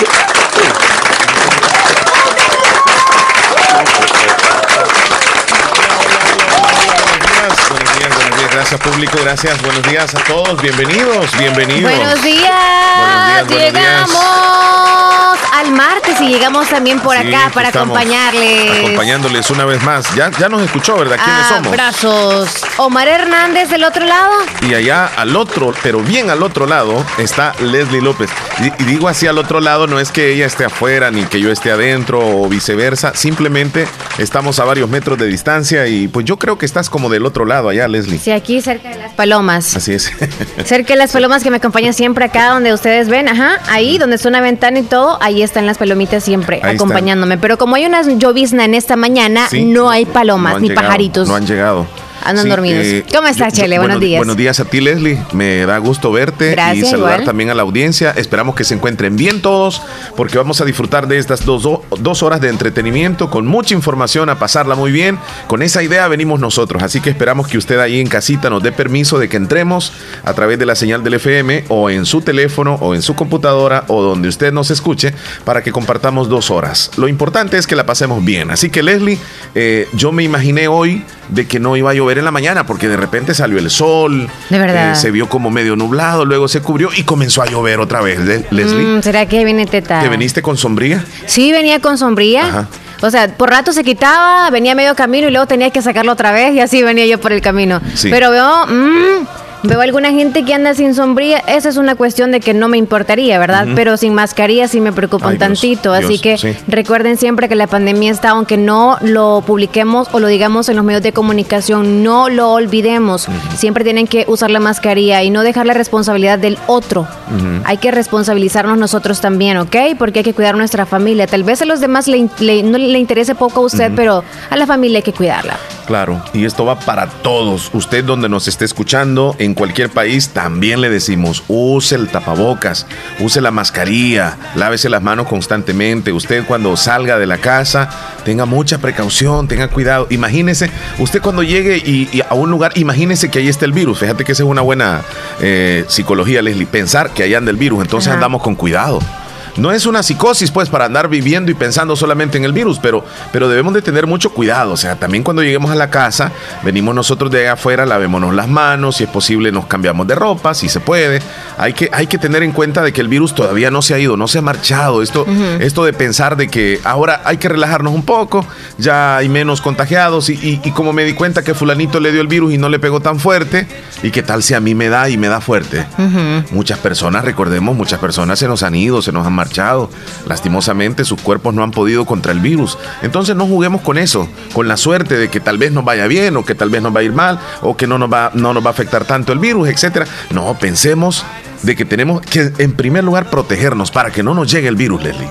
Gracias público, gracias. Buenos días a todos. Bienvenidos, bienvenidos. Buenos días. Buenos días, Llegamos al martes y llegamos también por acá para acompañarles. Acompañándoles una vez más. Ya, ya nos escuchó, ¿verdad? ¿Quiénes somos? Abrazos. Omar Hernández del otro lado. Y allá al otro, pero bien al otro lado, está Leslie López. Y, digo así al otro lado, no es que ella esté afuera ni que yo esté adentro o viceversa. Simplemente estamos a varios metros de distancia y pues yo creo que estás como del otro lado allá, Leslie. Sí, aquí cerca de las palomas. Así es. cerca de las palomas que me acompañan siempre acá donde ustedes ven, ajá, ahí donde está una ventana y todo, ahí están las palomitas siempre acompañándome. Pero como hay una llovizna en esta mañana, no hay palomas ni pajaritos. No han llegado. Andan dormidos. Eh, ¿Cómo estás, Chele? buenos, días. Buenos días a ti, Leslie. Me da gusto verte y saludar también a la audiencia. Esperamos que se encuentren bien todos, porque vamos a disfrutar de estas dos, dos horas de entretenimiento con mucha información, a pasarla muy bien. Con esa idea venimos nosotros. Así que esperamos que usted ahí en casita nos dé permiso de que entremos a través de la señal del FM o en su teléfono o en su computadora o donde usted nos escuche para que compartamos dos horas. Lo importante es que la pasemos bien. Así que, Leslie, eh, yo me imaginé hoy de que no iba a llover en la mañana porque de repente salió el sol. De verdad. Eh, se vio como medio nublado, luego se cubrió y comenzó a llover otra vez, Leslie. Mm, ¿Será que viene teta? ¿Te veniste con sombría? Sí, venía con sombría. O sea, por rato se quitaba, venía medio camino y luego tenía que sacarlo otra vez y así venía yo por el camino. Pero veo, mmm, Veo alguna gente que anda sin sombría, esa es una cuestión de que no me importaría, ¿verdad? Pero sin mascarilla sí me preocupa un tantito, así que recuerden siempre que la pandemia está, aunque no lo publiquemos o lo digamos en los medios de comunicación, no lo olvidemos. Siempre tienen que usar la mascarilla y no dejar la responsabilidad del otro. Hay que responsabilizarnos nosotros también, ¿ok? Porque hay que cuidar nuestra familia. Tal vez a los demás le, no le interese poco a usted, pero a la familia hay que cuidarla. Claro, y esto va para todos. Usted donde nos esté escuchando, en cualquier país, también le decimos, use el tapabocas, use la mascarilla, lávese las manos constantemente. Usted cuando salga de la casa, tenga mucha precaución, tenga cuidado. Imagínese, usted cuando llegue y, a un lugar, imagínese que ahí está el virus. Fíjate que esa es una buena eh, psicología, Leslie, pensar que ahí anda el virus. Entonces andamos con cuidado. No es una psicosis, pues, para andar viviendo y pensando solamente en el virus, pero, pero debemos de tener mucho cuidado. O sea, también cuando lleguemos a la casa, venimos nosotros de afuera, lavémonos las manos, si es posible nos cambiamos de ropa, si se puede. Hay que, hay que tener en cuenta de que el virus todavía no se ha ido, no se ha marchado. Esto, esto de pensar de que ahora hay que relajarnos un poco, ya hay menos contagiados y, como me di cuenta que fulanito le dio el virus y no le pegó tan fuerte, y qué tal si a mí me da y me da fuerte. Muchas personas, recordemos, muchas personas se nos han ido, se nos han marchado. Lastimosamente sus cuerpos no han podido contra el virus. Entonces no juguemos con eso, con la suerte de que tal vez nos vaya bien o que tal vez nos va a ir mal o que no nos va, no nos va a afectar tanto el virus, etcétera. No, pensemos de que tenemos que en primer lugar protegernos para que no nos llegue el virus, Leslie.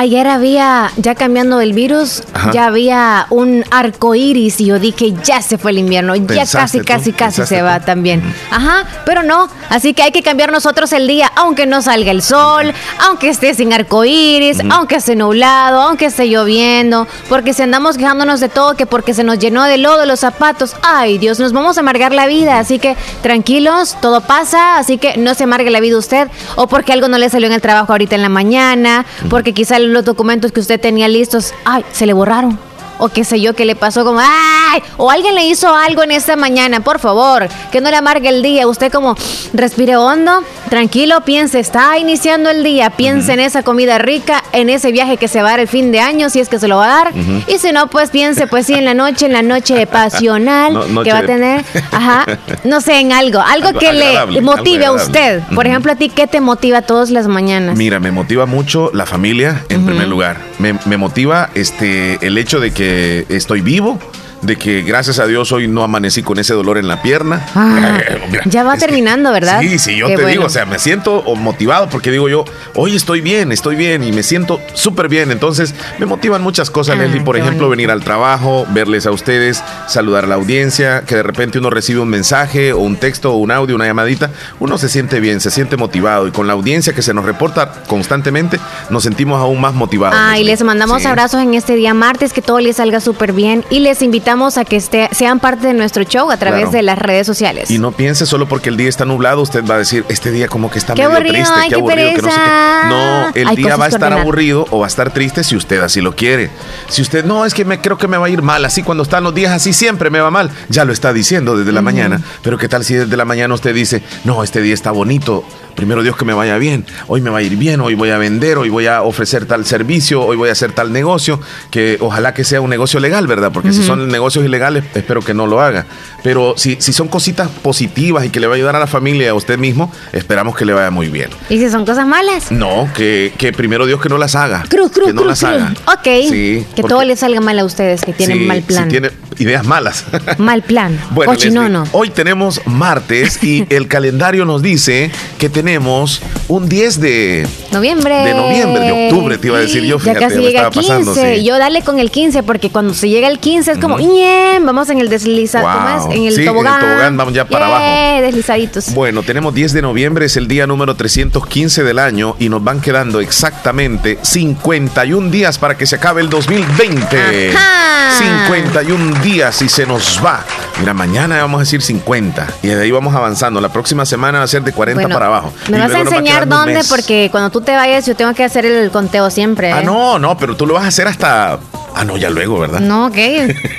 Ayer había, ya cambiando el virus, ya había un arco iris y yo dije, ya se fue el invierno, ya casi, casi, casi se va también. Ajá, pero no, así que hay que cambiar nosotros el día, aunque no salga el sol, aunque esté sin arco iris, aunque esté nublado, aunque esté lloviendo, porque si andamos quejándonos de todo, que porque se nos llenó de lodo los zapatos, ay Dios, nos vamos a amargar la vida, así que tranquilos, todo pasa, así que no se amargue la vida usted, o porque algo no le salió en el trabajo ahorita en la mañana, porque quizá el los documentos que usted tenía listos, ay, se le borraron o qué sé yo, qué le pasó como, ¡ay! O alguien le hizo algo en esta mañana, por favor, que no le amargue el día. Usted como respire hondo, tranquilo, piense, está iniciando el día, piense en esa comida rica, en ese viaje que se va a dar el fin de año, si es que se lo va a dar. Y si no, pues piense, pues sí, en la noche, en la noche pasional que va a tener, ajá, no sé, en algo, algo, que le motive a usted. Por ejemplo, a ti, ¿qué te motiva todas las mañanas? Mira, me motiva mucho la familia, en primer lugar. Me, me motiva este, el hecho de que estoy vivo, de que gracias a Dios hoy no amanecí con ese dolor en la pierna. Ah, ya va terminando, ¿verdad? Sí, sí, yo te digo, o sea, me siento motivado porque digo yo, hoy estoy bien, estoy bien y me siento súper bien. Entonces, me motivan muchas cosas, ah, Leslie. Por ejemplo, venir al trabajo, verles a ustedes, saludar a la audiencia, que de repente uno recibe un mensaje o un texto o un audio, una llamadita, uno se siente bien, se siente motivado y con la audiencia que se nos reporta constantemente, nos sentimos aún más motivados. Ah, y les mandamos abrazos en este día martes, que todo les salga súper bien y les invitamos a que esté, sean parte de nuestro show a través de las redes sociales. Y no piense solo porque el día está nublado, usted va a decir, este día como que está medio triste, qué, aburrido, que no sé qué. No, el día va a estar aburrido o va a estar triste si usted así lo quiere. Si usted, no, es que me creo que me va a ir mal, así cuando están los días así siempre me va mal, ya lo está diciendo desde la mañana, pero qué tal si desde la mañana usted dice, no, este día está bonito, primero Dios que me vaya bien, hoy me va a ir bien, hoy voy a vender, hoy voy a ofrecer tal servicio, hoy voy a hacer tal negocio, que ojalá que sea un negocio legal, ¿verdad? Porque si son negocios ilegales, espero que no lo haga. Pero si, si son cositas positivas y que le va a ayudar a la familia y a usted mismo, esperamos que le vaya muy bien. ¿Y si son cosas malas? No, que, primero Dios que no las haga. Cruz, cruz, que no las haga. Ok. Sí, que todo le salga mal a ustedes, que tienen mal plan. Si tiene ideas malas. Mal plan. Bueno, hoy tenemos martes y el calendario nos dice que tenemos un 10 de noviembre. De noviembre, de octubre, te iba a decir yo. Fíjate, ya casi llega el 15. Pasando, Yo dale con el 15, porque cuando se llega el 15 es como, vamos en el deslizado, En el tobogán. En el tobogán, vamos ya para abajo. deslizaditos. Bueno, tenemos 10 de noviembre, es el día número 315 del año y nos van quedando exactamente 51 días para que se acabe el 2020. Ajá. 51 días y se nos va. Mira, mañana vamos a decir 50 y de ahí vamos avanzando. La próxima semana va a ser de 40 para abajo. Me vas a enseñar dónde, porque cuando tú te vayas yo tengo que hacer el conteo siempre. Ah, no, no, pero tú lo vas a hacer hasta Ah, no, ya luego, ¿verdad? No, ok.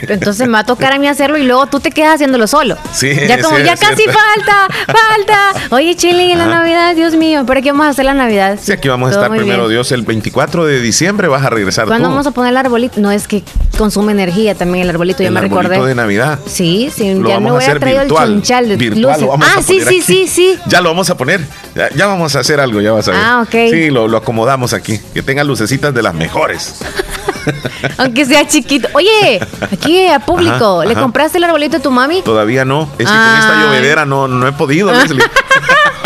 Entonces me va a tocar a mí hacerlo y luego tú te quedas haciéndolo solo. Sí. Ya como, ya casi falta, falta. Oye, Chile, en la Navidad, Dios mío, ¿pero qué vamos a hacer la Navidad? Sí, aquí vamos a estar primero, Dios, el 24 de diciembre vas a regresar ¿Cuándo vamos a poner el arbolito? No, es que consume energía también el arbolito, ya me recordé. El arbolito de Navidad. Sí, sí, ya no voy a, el chinchal de virtual, luces. ah, sí, sí, sí, sí. Ya lo vamos a poner. Ya, vamos a hacer algo, ya vas a ver. Ah, ok. Sí, lo, lo acomodamos aquí. Que tenga lucecitas de las mejores. Aunque sea chiquito. Oye, aquí a público, ¿le compraste el arbolito a tu mami? Todavía no. Es que con esta llovedera no, no he podido, Leslie.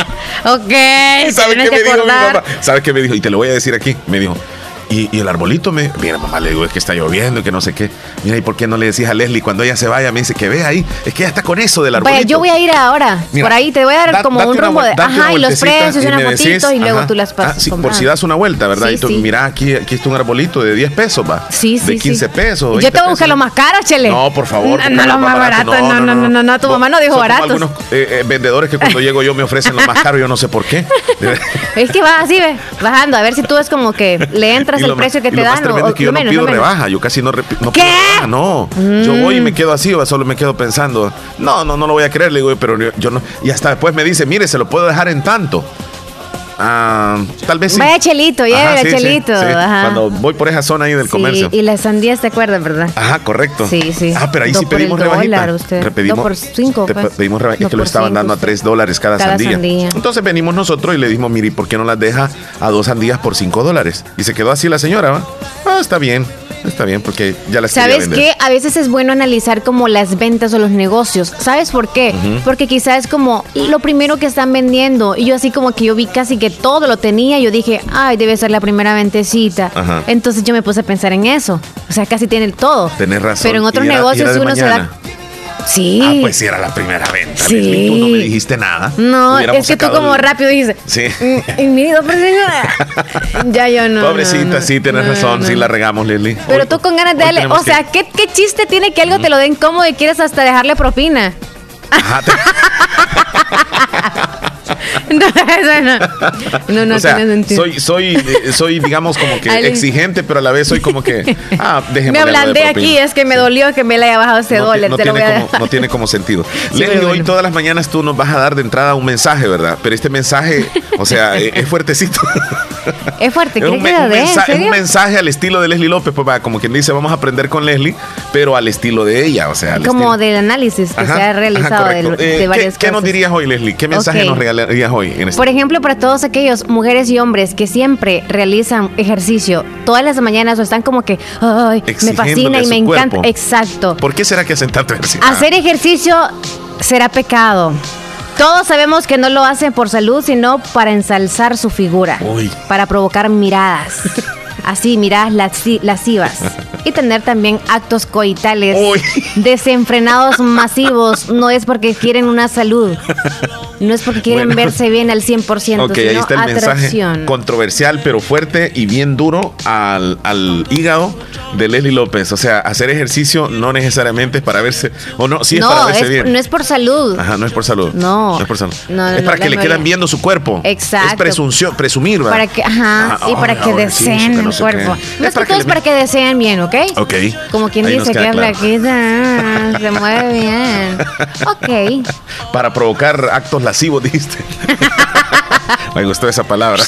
ok. ¿Sabes qué me dijo mi mamá? ¿Sabes qué me dijo? Y te lo voy a decir aquí. Me dijo, y, el arbolito me. Mira, mamá, le digo, es que está lloviendo y que no sé qué. Mira, ¿y por qué no le decís a Leslie cuando ella se vaya? Me dice que ve ahí. Es que ella está con eso del arbolito. Vaya, yo voy a ir ahora. por ahí te voy a dar como un rumbo de. Ajá, y los precios, y una fotito y luego tú las pasas. Ah, sí, por si das una vuelta, ¿verdad? y tú, mira, aquí, aquí está un arbolito de 10 pesos, va. Sí, sí. De 15 pesos. Yo te voy a buscar lo más caro, Chele. No, por favor. No, no, lo más barato. No, no, no, no, no, tu mamá no dijo barato. algunos eh, eh, vendedores que cuando llego yo me ofrecen lo más caro, yo no sé por qué. es que va así, ve, bajando, a ver si tú es como que le entras el precio que te dan tremendo es que yo no pido rebaja, yo casi no, no ¿Qué? No. Yo voy y me mm. quedo así, o solo me quedo pensando, no, no, no lo voy a creer, le digo, pero yo no. Y hasta después me dice, mire, se lo puedo dejar en tanto. Ah, tal vez sí. Vaya chelito, ya chelito. Cuando voy por esa zona ahí del comercio. Y las sandías, ¿te acuerdas, verdad? Ajá, correcto. Sí, sí. Ah, pero ahí sí pedimos rebajita. Pedimos, por cinco, pues. Pedimos rebajita, es que lo estaban dando a tres dólares cada, sandía. Entonces venimos nosotros y le dijimos, mire, ¿por qué no las deja a dos sandías por cinco dólares? Y se quedó así la señora, ¿va? Ah, está bien. Está bien, porque ya las ¿Sabes qué? A veces es bueno analizar como las ventas o los negocios. ¿Sabes por qué? Porque quizás es como lo primero que están vendiendo. Y yo así como que yo vi casi que todo lo tenía. Yo dije, ay, debe ser la primera ventecita. Entonces yo me puse a pensar en eso. O sea, casi tiene todo. Tenés razón. Pero en otros negocios uno se da Sí. Ah, pues sí, era la primera venta. Sí. Tú no me dijiste nada. No, es que tú como rápido dices. Sí. Y mi Ya yo no. Pobrecita, sí, tienes razón. Sí, la regamos, Lili. Pero tú con ganas de darle. O sea, ¿qué, ¿qué, chiste tiene que algo te lo den cómodo y quieres hasta dejarle propina? Ajá. no, eso no. No, no tiene sentido. Soy, soy, eh, soy, digamos, como que exigente, pero a la vez soy como que. Ah, déjeme. Me ablandé aquí, es que me dolió que me le haya bajado ese dólar. No, tiene como, no, tiene como, sentido. Sí, hoy todas las mañanas tú nos vas a dar de entrada un mensaje, ¿verdad? Pero este mensaje, o sea, es fuertecito. Es fuerte, es un, que un, mensaje, un mensaje al estilo de Leslie López, pues como quien dice, vamos a aprender con Leslie, pero al estilo de ella, o sea. Como del análisis que se ha realizado de, eh, varias ¿qué, ¿Qué nos dirías hoy, Leslie? ¿Qué mensaje nos regalarías hoy? En este Por ejemplo, para todos aquellos mujeres y hombres que siempre realizan ejercicio todas las mañanas o están como que, ay, me fascina y me encanta. Exacto. ¿Por qué será que hacen tanto ejercicio? Hacer ejercicio será pecado. Todos sabemos que no lo hacen por salud, sino para ensalzar su figura, para provocar miradas. Así, miradas lascivas. Y tener también actos coitales desenfrenados masivos. No es porque quieren una salud. No es porque quieren verse bien al 100%, Ok, ahí está el mensaje controversial, pero fuerte y bien duro al, al hígado de Leslie López. O sea, hacer ejercicio no necesariamente es para verse, o no, sí es para verse bien. No es por salud. Ajá, no es por salud. No. No es por salud. es para que le quedan viendo su cuerpo. Exacto. Es presunción, presumir, ¿verdad? Para que, ajá, sí, para que deseen el cuerpo. No es, que es para que deseen bien, ¿ok? Ok. Como quien dice que es la que se mueve bien. Ok. Para provocar actos lascivos, dijiste. Me gustó esa palabra.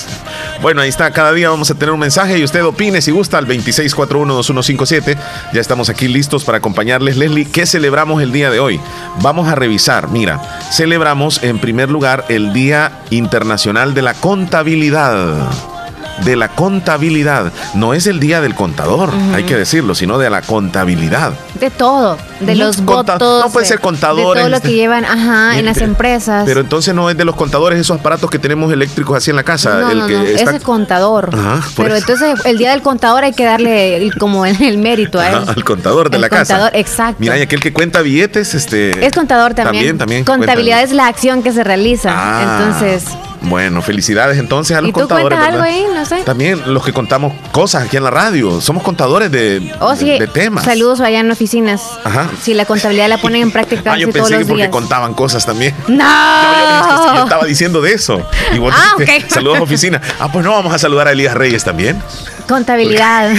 Bueno, ahí está. Cada día vamos a tener un mensaje y usted opine si gusta al 26412157. Ya estamos aquí listos para acompañarles. Leslie, ¿qué celebramos el día de hoy? Vamos a revisar. Mira, celebramos en primer lugar el Día Internacional de la Contabilidad de la contabilidad. No es el día del contador, hay que decirlo, sino de la contabilidad. De todo, de los votos. No puede ser contadores. De todo lo que llevan ajá, en las empresas. Pero entonces no es de los contadores esos aparatos que tenemos eléctricos así en la casa. No, el no, que ese contador. pero entonces el día del contador hay que darle como el, mérito a él. al contador de la contador, casa. Exacto. Mira, y aquel que cuenta billetes, este. Es contador también. También, Contabilidad es la acción que se realiza. Ah. Entonces. Bueno, felicidades entonces a los ¿Y tú contadores. Algo ahí? No sé. También los que contamos cosas aquí en la radio. Somos contadores de, oh, sí. de, temas. Saludos allá en oficinas. Ajá. Si la contabilidad la ponen en práctica ah, yo pensé todos los que porque contaban cosas también. No. yo, estaba diciendo de eso. Y ah, saludos a oficina. Ah, pues no, vamos a saludar a Elías Reyes también. Contabilidad.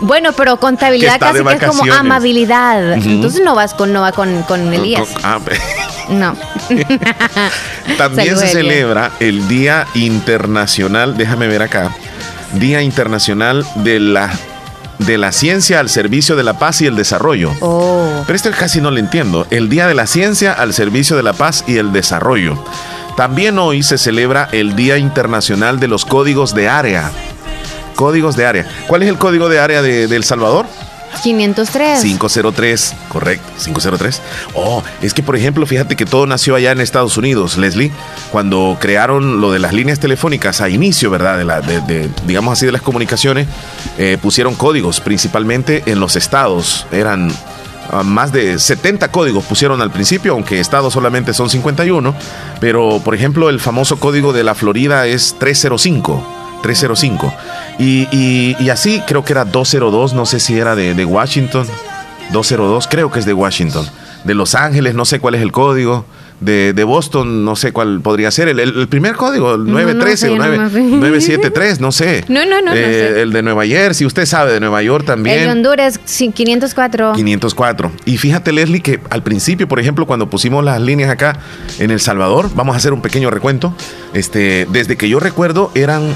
Bueno, pero contabilidad casi que es como amabilidad. Entonces no vas con no va con, con Elías. ah, no. También se celebra el Día Internacional, déjame ver acá, Día Internacional de la de la ciencia al servicio de la paz y el desarrollo. Oh. Pero esto casi no lo entiendo. El Día de la Ciencia al servicio de la paz y el desarrollo. También hoy se celebra el Día Internacional de los Códigos de Área. Códigos de Área. ¿Cuál es el código de área de, de El Salvador? 503. 503, correcto, 503. Oh, es que por ejemplo, fíjate que todo nació allá en Estados Unidos, Leslie, cuando crearon lo de las líneas telefónicas a inicio, ¿verdad? De, la, de, digamos así, de las comunicaciones, eh, pusieron códigos, principalmente en los estados. Eran ah, más de 70 códigos pusieron al principio, aunque estados solamente son 51. Pero, por ejemplo, el famoso código de la Florida es 305. 305. Y, y, así creo que era 202, no sé si era de, de Washington. 202, creo que es de Washington. De Los Ángeles, no sé cuál es el código de, de, Boston, no sé cuál podría ser. El, el, primer código, el 913 o 973, no sé. No, no, no, eh, El de Nueva Jersey, usted sabe, de Nueva York también. El de Honduras, 504. 504. Y fíjate, Leslie, que al principio, por ejemplo, cuando pusimos las líneas acá en El Salvador, vamos a hacer un pequeño recuento. Este, desde que yo recuerdo, eran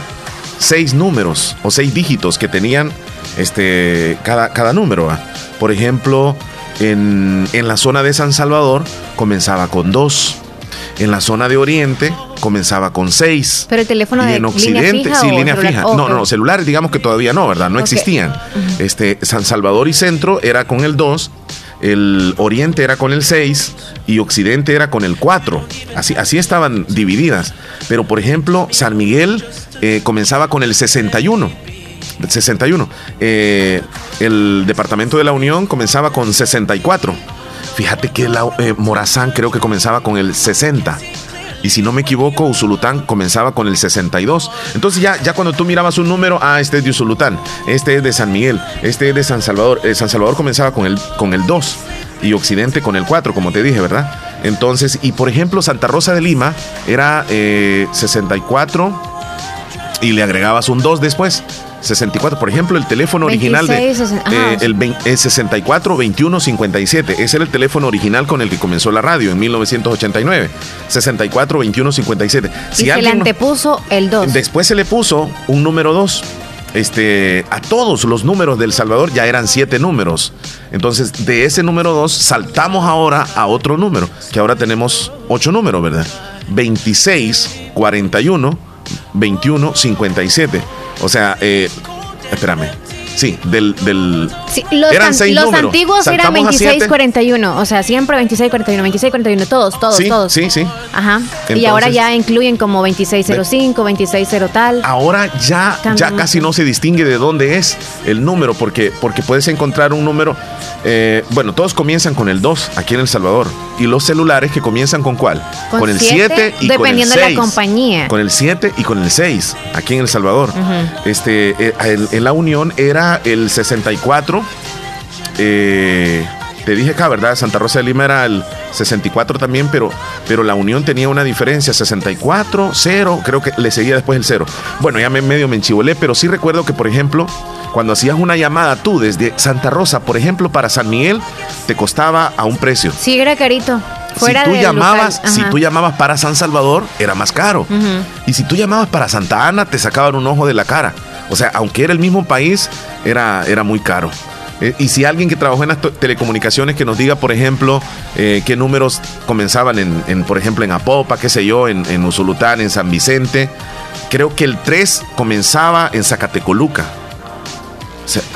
seis números o seis dígitos que tenían este, cada, cada número. Por ejemplo, en, la zona de San Salvador comenzaba con dos. En la zona de Oriente comenzaba con seis. Pero el teléfono y en Occidente, sí, línea fija. no, no, celulares digamos que todavía no, ¿verdad? No existían. Este, San Salvador y Centro era con el 2, el Oriente era con el 6 y Occidente era con el 4. Así, así estaban divididas. Pero por ejemplo, San Miguel eh, comenzaba con el 61. 61. Eh, el Departamento de la Unión comenzaba con 64. Fíjate que la, eh, Morazán creo que comenzaba con el 60. Y si no me equivoco, Usulután comenzaba con el 62. Entonces ya, ya cuando tú mirabas un número, ah, este es de Usulután, este es de San Miguel, este es de San Salvador. San Salvador comenzaba con el, con el 2 y Occidente con el 4, como te dije, ¿verdad? Entonces, y por ejemplo, Santa Rosa de Lima era 64 y le agregabas un 2 después. 64, por ejemplo, el teléfono original de eh, el, 64 21 57. Ese era el teléfono original con el que comenzó la radio en 1989. 64 21 57. Si y se le antepuso el 2. Después se le puso un número 2 este, a todos los números del Salvador ya eran siete números. Entonces, de ese número 2 saltamos ahora a otro número, que ahora tenemos ocho números, ¿verdad? 26, 41, 21, 57. O sea, eh, espérame. Sí, del. del los, eran seis los antiguos eran 2641. O sea, siempre 2641, 2641. Todos, todos, todos. Sí, sí. Ajá. y ahora ya incluyen como 2605, 260 tal. Ahora ya, ya casi no se distingue de dónde es el número, porque, porque puedes encontrar un número. Eh, bueno, todos comienzan con el 2 aquí en El Salvador. Y los celulares que comienzan con cuál? Con, el 7 y con el 6. Dependiendo de la compañía. Con el 7 y con el 6 aquí en El Salvador. este, eh, en la Unión era el 64. Eh, te dije acá, ¿verdad? Santa Rosa de Lima era el 64 también, pero, pero la Unión tenía una diferencia, 64, 0, creo que le seguía después el 0. Bueno, ya me medio me enchivolé, pero sí recuerdo que, por ejemplo, cuando hacías una llamada tú desde Santa Rosa, por ejemplo, para San Miguel, te costaba a un precio. Sí, era carito. Fuera si tú llamabas, si tú llamabas para San Salvador, era más caro. Y si tú llamabas para Santa Ana, te sacaban un ojo de la cara. O sea, aunque era el mismo país, era, era muy caro. Eh, y si alguien que trabajó en las telecomunicaciones que nos diga, por ejemplo, eh, qué números comenzaban en, por ejemplo, en Apopa, qué sé yo, en, en Usulután, en San Vicente, creo que el 3 comenzaba en Zacatecoluca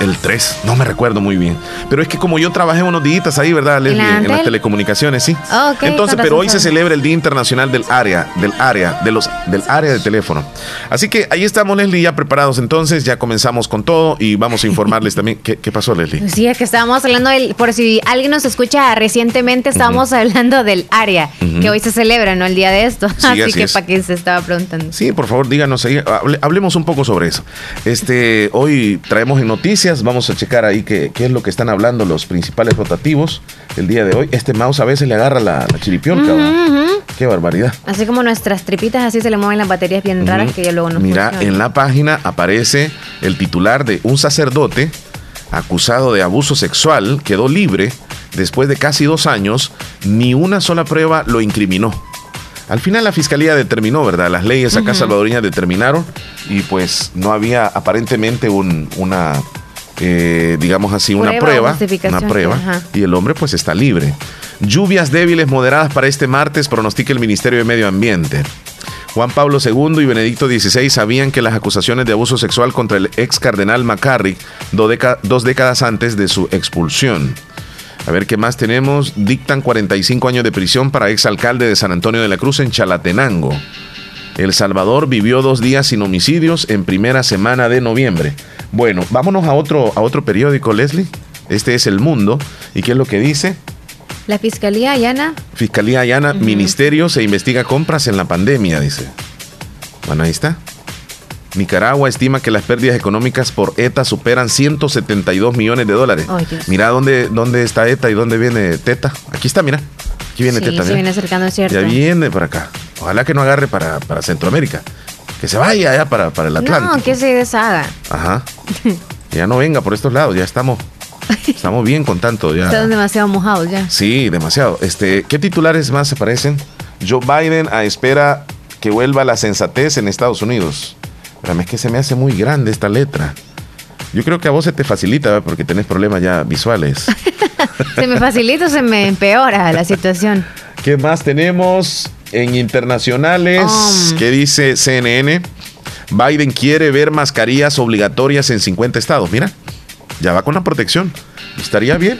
el 3, no me recuerdo muy bien. Pero es que como yo trabajé unos días ahí, ¿verdad, Leslie? En, las telecomunicaciones, sí. Entonces, pero hoy se celebra el Día Internacional del Área, del área, de los, del área de teléfono. Así que ahí estamos, Leslie, ya preparados entonces, ya comenzamos con todo y vamos a informarles también. ¿Qué, pasó, Leslie? Sí, es que estábamos hablando del, por si alguien nos escucha recientemente, estábamos hablando del área, que hoy se celebra, ¿no? El día de esto. así, que para quien se estaba preguntando. Sí, por favor, díganos ahí, hablemos un poco sobre eso. Este, hoy traemos en noticias. Vamos a checar ahí qué, qué, es lo que están hablando los principales rotativos el día de hoy. Este mouse a veces le agarra la, la Qué barbaridad. Así como nuestras tripitas, así se le mueven las baterías bien raras que ya luego no Mira, en la página aparece el titular de un sacerdote acusado de abuso sexual quedó libre después de casi dos años. Ni una sola prueba lo incriminó. Al final la fiscalía determinó, ¿verdad? Las leyes acá salvadoreñas determinaron y pues no había aparentemente un, una, eh, digamos así, una prueba, una prueba y el hombre pues está libre. Lluvias débiles moderadas para este martes pronostica el Ministerio de Medio Ambiente. Juan Pablo II y Benedicto XVI sabían que las acusaciones de abuso sexual contra el ex cardenal McCarrick dos décadas antes de su expulsión. A ver qué más tenemos. Dictan 45 años de prisión para exalcalde de San Antonio de la Cruz en Chalatenango. El Salvador vivió dos días sin homicidios en primera semana de noviembre. Bueno, vámonos a otro, a otro periódico, Leslie. Este es El Mundo. ¿Y qué es lo que dice? La Fiscalía Allana. Fiscalía Allana, Ministerio se investiga compras en la pandemia, dice. Bueno, ahí está. Nicaragua estima que las pérdidas económicas por ETA superan 172 millones de dólares. mira dónde, dónde está ETA y dónde viene TETA. Aquí está, mira. Aquí viene TETA. Se viene acercando, cierto. Ya viene para acá. Ojalá que no agarre para, Centroamérica. Que se vaya allá para, para el Atlántico. No, que se deshaga. Ajá. ya no venga por estos lados, ya estamos. Estamos bien con tanto ya. Están demasiado mojados ya. Sí, demasiado. Este, ¿qué titulares más aparecen? Joe Biden a espera que vuelva la sensatez en Estados Unidos es que se me hace muy grande esta letra. Yo creo que a vos se te facilita porque tenés problemas ya visuales. se me facilita o se me empeora la situación. ¿Qué más tenemos en internacionales? ¿Qué dice CNN? Biden quiere ver mascarillas obligatorias en 50 estados. Mira, ya va con la protección. Estaría bien.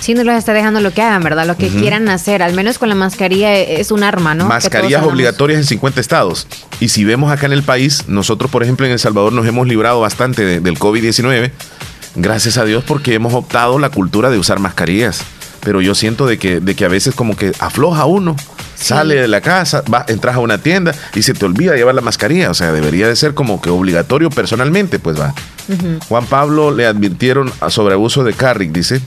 Sí, no los está dejando lo que hagan, ¿verdad? Lo que quieran hacer, al menos con la mascarilla e, es un arma, ¿no? Mascarillas obligatorias en 50 estados. Y si vemos acá en el país, nosotros, por ejemplo, en El Salvador nos hemos librado bastante del COVID-19, gracias a Dios porque hemos optado la cultura de usar mascarillas. Pero yo siento de que, de que a veces como que afloja uno. Sale de la casa, va, entras a una tienda y se te olvida llevar la mascarilla. O sea, debería de ser como que obligatorio personalmente, pues va. Juan Pablo le advirtieron sobre abuso de Carrick, dice.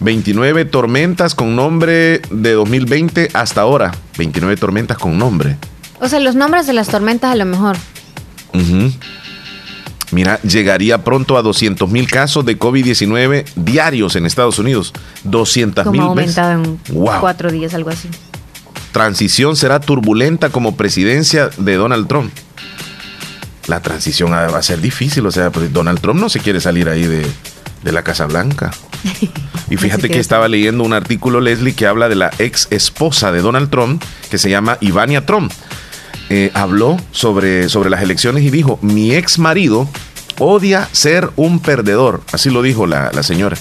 29 tormentas con nombre de 2020 hasta ahora. 29 tormentas con nombre. O sea, los nombres de las tormentas a lo mejor. Mira, llegaría pronto a 200 mil casos de COVID-19 diarios en Estados Unidos. 200 mil. aumentado en cuatro días, algo así. Transición será turbulenta como presidencia de Donald Trump. La transición va a ser difícil, o sea, pues, Donald Trump no se quiere salir ahí de, de la Casa Blanca. Y fíjate que estaba leyendo un artículo, Leslie, que habla de la ex esposa de Donald Trump, que se llama Ivania Trump. Eh, habló sobre, sobre las elecciones y dijo, mi ex marido odia ser un perdedor. Así lo dijo la, señora.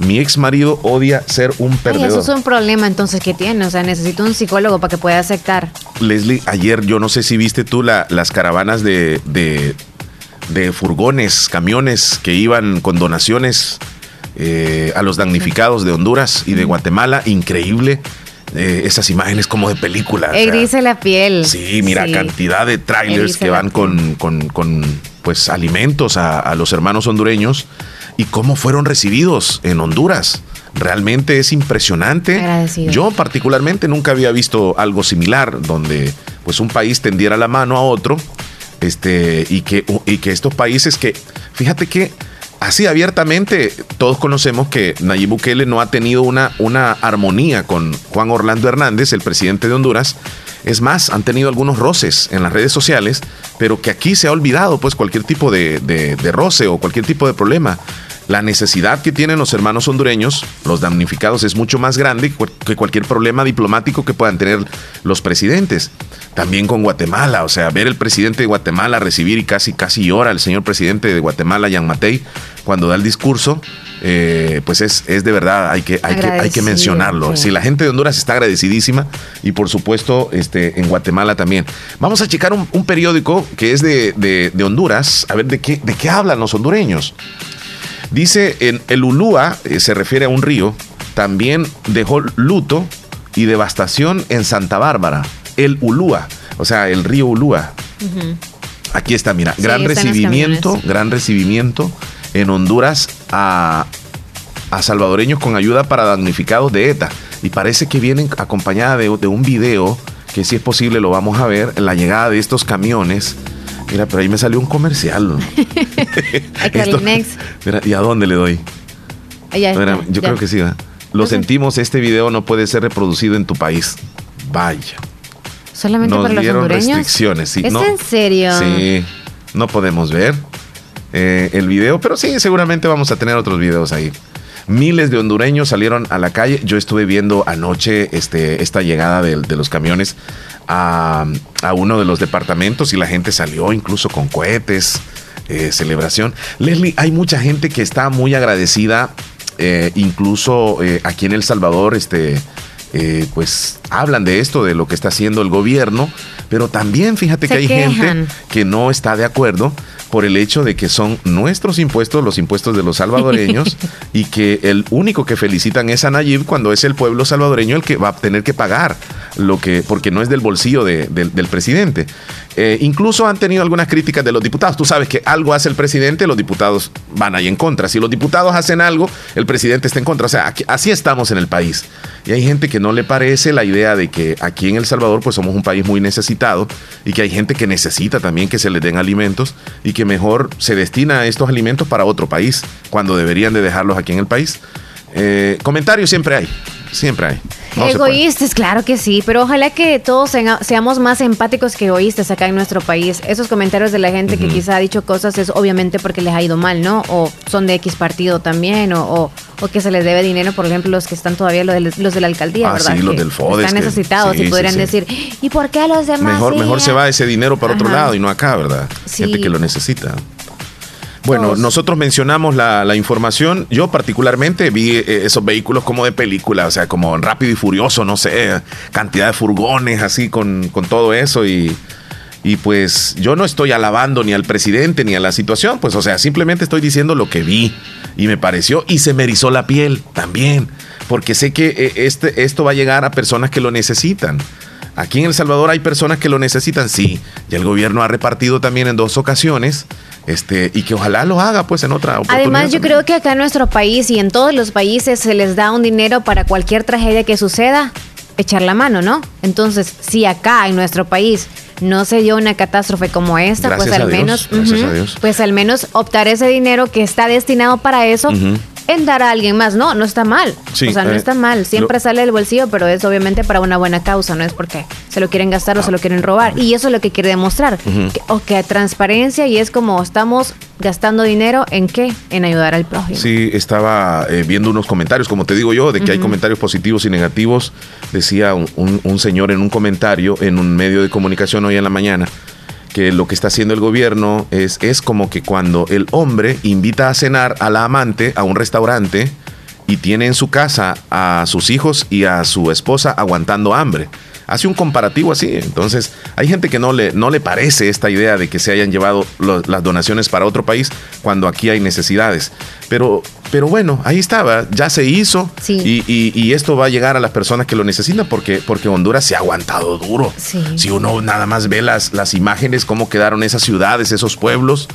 Mi ex marido odia ser un perdedor. eso es un problema entonces que tiene. O sea, necesito un psicólogo para que pueda aceptar. Leslie, ayer yo no sé si viste tú la, las caravanas de, de, de, furgones, camiones que iban con donaciones eh, a los damnificados de Honduras y de Guatemala. Increíble eh, esas imágenes como de película. Erice la piel. Sí, mira, cantidad de trailers que van con, con, pues alimentos a, los hermanos hondureños y cómo fueron recibidos en Honduras. Realmente es impresionante. Yo particularmente nunca había visto algo similar donde pues un país tendiera la mano a otro este, y, que, y que estos países que, fíjate que así abiertamente, todos conocemos que Nayib Bukele no ha tenido una, una armonía con Juan Orlando Hernández, el presidente de Honduras. Es más, han tenido algunos roces en las redes sociales, pero que aquí se ha olvidado pues cualquier tipo de, de roce o cualquier tipo de problema. La necesidad que tienen los hermanos hondureños, los damnificados, es mucho más grande que cualquier problema diplomático que puedan tener los presidentes. También con Guatemala, o sea, ver el presidente de Guatemala recibir y casi, casi llora el señor presidente de Guatemala, Jan Matei, cuando da el discurso, eh, pues es, es, de verdad, hay que, hay que, hay que mencionarlo. Si la gente de Honduras está agradecidísima y por supuesto este, en Guatemala también. Vamos a checar un, periódico que es de, de, Honduras, a ver de qué, de qué hablan los hondureños. Dice, en el Ulúa, eh, se refiere a un río, también dejó luto y devastación en Santa Bárbara. El Ulúa, o sea, el río Ulúa. Aquí está, mira, gran recibimiento, gran recibimiento en Honduras a, a, salvadoreños con ayuda para damnificados de ETA. Y parece que vienen acompañada de, de un video que si es posible lo vamos a ver, la llegada de estos camiones Mira, pero ahí me salió un comercial. mira, ¿y a dónde le doy? yo creo que sí. Lo sentimos, este video no puede ser reproducido en tu país. Vaya. Solamente para los hondureños. restricciones, sí. ¿Es en serio? Sí, no podemos ver eh, el video, pero sí, seguramente vamos a tener otros videos ahí. Miles de hondureños salieron a la calle. Yo estuve viendo anoche este, esta llegada de, de los camiones a, uno de los departamentos y la gente salió incluso con cohetes, eh, celebración. Leslie, hay mucha gente que está muy agradecida, eh, incluso eh, aquí en El Salvador, este, pues hablan de esto, de lo que está haciendo el gobierno, pero también fíjate que hay gente que no está de acuerdo por el hecho de que son nuestros impuestos, los impuestos de los salvadoreños, y que el único que felicitan es a Nayib cuando es el pueblo salvadoreño el que va a tener que pagar lo que, porque no es del bolsillo del presidente. Eh, incluso han tenido algunas críticas de los diputados. Tú sabes que algo hace el presidente, los diputados van ahí en contra. Si los diputados hacen algo, el presidente está en contra. O sea, así estamos en el país. Y hay gente que no le parece la idea de que aquí en El Salvador pues somos un país muy necesitado y que hay gente que necesita también que se les den alimentos y que mejor se destina estos alimentos para otro país cuando deberían de dejarlos aquí en el país. Eh, comentarios siempre hay, siempre hay. Egoístas, claro que sí, pero ojalá que todos seamos más empáticos que egoístas acá en nuestro país. Esos comentarios de la gente que quizá ha dicho cosas es obviamente porque les ha ido mal, ¿no? O son de X partido también, o, o, que se les debe dinero, por ejemplo, los que están todavía, los de, los de la alcaldía, ah, ¿verdad? Sí, los del FODES. Están necesitados y podrían decir, ¿y por qué a los demás? Mejor, mejor se va ese dinero para otro lado y no acá, ¿verdad? Gente que lo necesita. Bueno, nosotros mencionamos la, información. Yo particularmente vi eh, esos vehículos como de película, o sea, como rápido y furioso, no sé, cantidad de furgones así con, todo eso y, y pues yo no estoy alabando ni al presidente ni a la situación, pues o sea, simplemente estoy diciendo lo que vi y me pareció y se me erizó la piel también, porque sé que eh, este, esto va a llegar a personas que lo necesitan. Aquí en El Salvador hay personas que lo necesitan, sí, y el gobierno ha repartido también en dos ocasiones este, y que ojalá lo haga pues en otra oportunidad. Además, yo creo que acá en nuestro país y en todos los países se les da un dinero para cualquier tragedia que suceda echar la mano, ¿no? Entonces, si acá en nuestro país no se dio una catástrofe como esta, pues al menos, pues al menos optar ese dinero que está destinado para eso en dar a alguien más. No, no está mal. o sea, no eh, está mal. Siempre sale del bolsillo, pero es obviamente para una buena causa, no es porque se lo quieren gastar o se lo quieren robar. Y eso es lo que quiere demostrar. o que, transparencia y es como estamos gastando dinero en qué? En ayudar al prójimo. Sí, estaba eh, viendo unos comentarios, como te digo yo, de que hay comentarios positivos y negativos. Decía un, un señor en un comentario en un medio de comunicación hoy en la mañana que lo que está haciendo el gobierno es, es como que cuando el hombre invita a cenar a la amante a un restaurante y tiene en su casa a sus hijos y a su esposa aguantando hambre hace un comparativo así. Entonces, hay gente que no le, no le parece esta idea de que se hayan llevado las donaciones para otro país cuando aquí hay necesidades. Pero, pero bueno, ahí estaba, ya se hizo y, esto va a llegar a las personas que lo necesitan porque, porque Honduras se ha aguantado duro. Si uno nada más ve las, las imágenes, cómo quedaron esas ciudades, esos pueblos,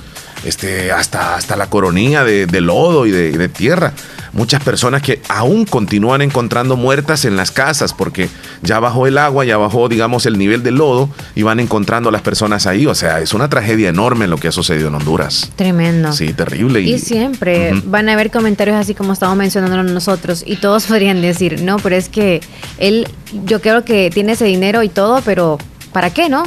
este, hasta, hasta la coronilla de, lodo y de tierra muchas personas que aún continúan encontrando muertas en las casas porque ya bajó el agua, ya bajó, digamos, el nivel del lodo y van encontrando a las personas ahí. O sea, es una tragedia enorme lo que ha sucedido en Honduras. Tremendo. Sí, terrible. Y, siempre van a haber comentarios así como estamos mencionando nosotros y todos podrían decir, no, pero es que él, yo creo que tiene ese dinero y todo, pero ¿para qué, no?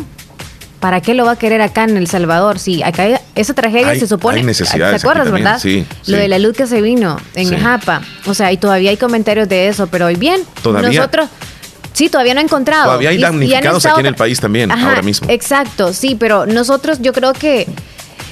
¿Para qué lo va a querer acá en El Salvador? Sí, acá esa tragedia se supone. Hay ¿Te acuerdas, verdad? Sí, Lo de la luz que se vino en Japa. O sea, y todavía hay comentarios de eso, pero hoy bien. Todavía. Nosotros. Sí, todavía no he encontrado. Todavía hay damnificados aquí en el país también, ahora mismo. Exacto, sí, pero nosotros yo creo que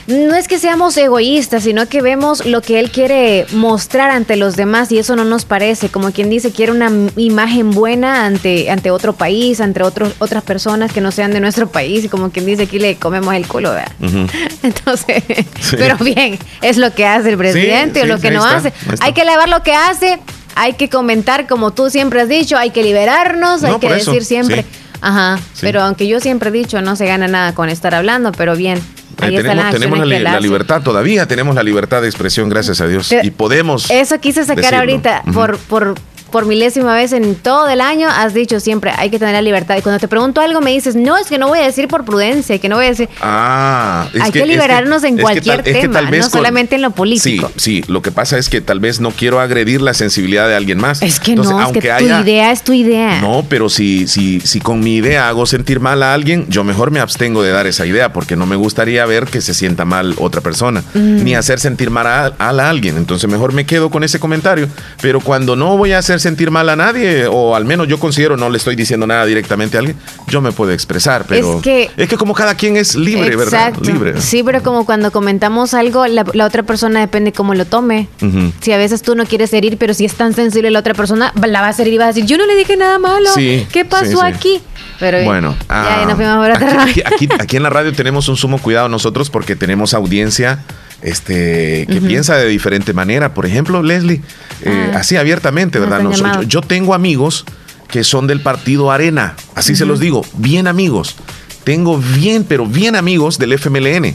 no es que seamos egoístas, sino que vemos lo que él quiere mostrar ante los demás y eso no nos parece. Como quien dice, quiere una imagen buena ante, ante otro país, ante otros, otras personas que no sean de nuestro país y como quien dice, aquí le comemos el culo, ¿verdad? Entonces, pero bien, es lo que hace el presidente o lo que no hace. Hay que elevar lo que hace, hay que comentar como tú siempre has dicho, hay que liberarnos, hay que decir siempre. Ajá, pero aunque yo siempre he dicho, no se gana nada con estar hablando, pero bien, tenemos, la, libertad todavía, tenemos la libertad de expresión, gracias a Dios. y podemos. Eso quise sacar ahorita por, por por milésima vez en todo el año has dicho siempre hay que tener la libertad. Y cuando te pregunto algo me dices, no, es que no voy a decir por prudencia, que no voy a decir... Ah, hay que, liberarnos en cualquier tema, no solamente en lo político. Sí, sí, lo que pasa es que tal vez no quiero agredir la sensibilidad de alguien más. Es que no, aunque tu idea es tu idea. No, pero si, si, si con mi idea hago sentir mal a alguien, yo mejor me abstengo de dar esa idea porque no me gustaría ver que se sienta mal otra persona, mm. ni hacer sentir mal a, a alguien. Entonces mejor me quedo con ese comentario. Pero cuando no voy a hacer sentir mal a nadie, o al menos yo considero, no le estoy diciendo nada directamente a alguien, yo me puedo expresar, pero es que, es que como cada quien es libre, ¿verdad? Libre. Sí, pero como cuando comentamos algo, la, otra persona depende cómo lo tome. Si a veces tú no quieres herir, pero si es tan sensible la otra persona, la va a herir y va a decir, yo no le dije nada malo. ¿Qué pasó aquí? Pero bueno, ya, aquí, aquí en la radio tenemos un sumo cuidado nosotros porque tenemos audiencia este, que piensa de diferente manera. Por ejemplo, Leslie, eh, ah. así abiertamente, ¿verdad? No, yo, tengo amigos que son del partido Arena, así se los digo, bien amigos. Tengo bien, pero bien amigos del FMLN.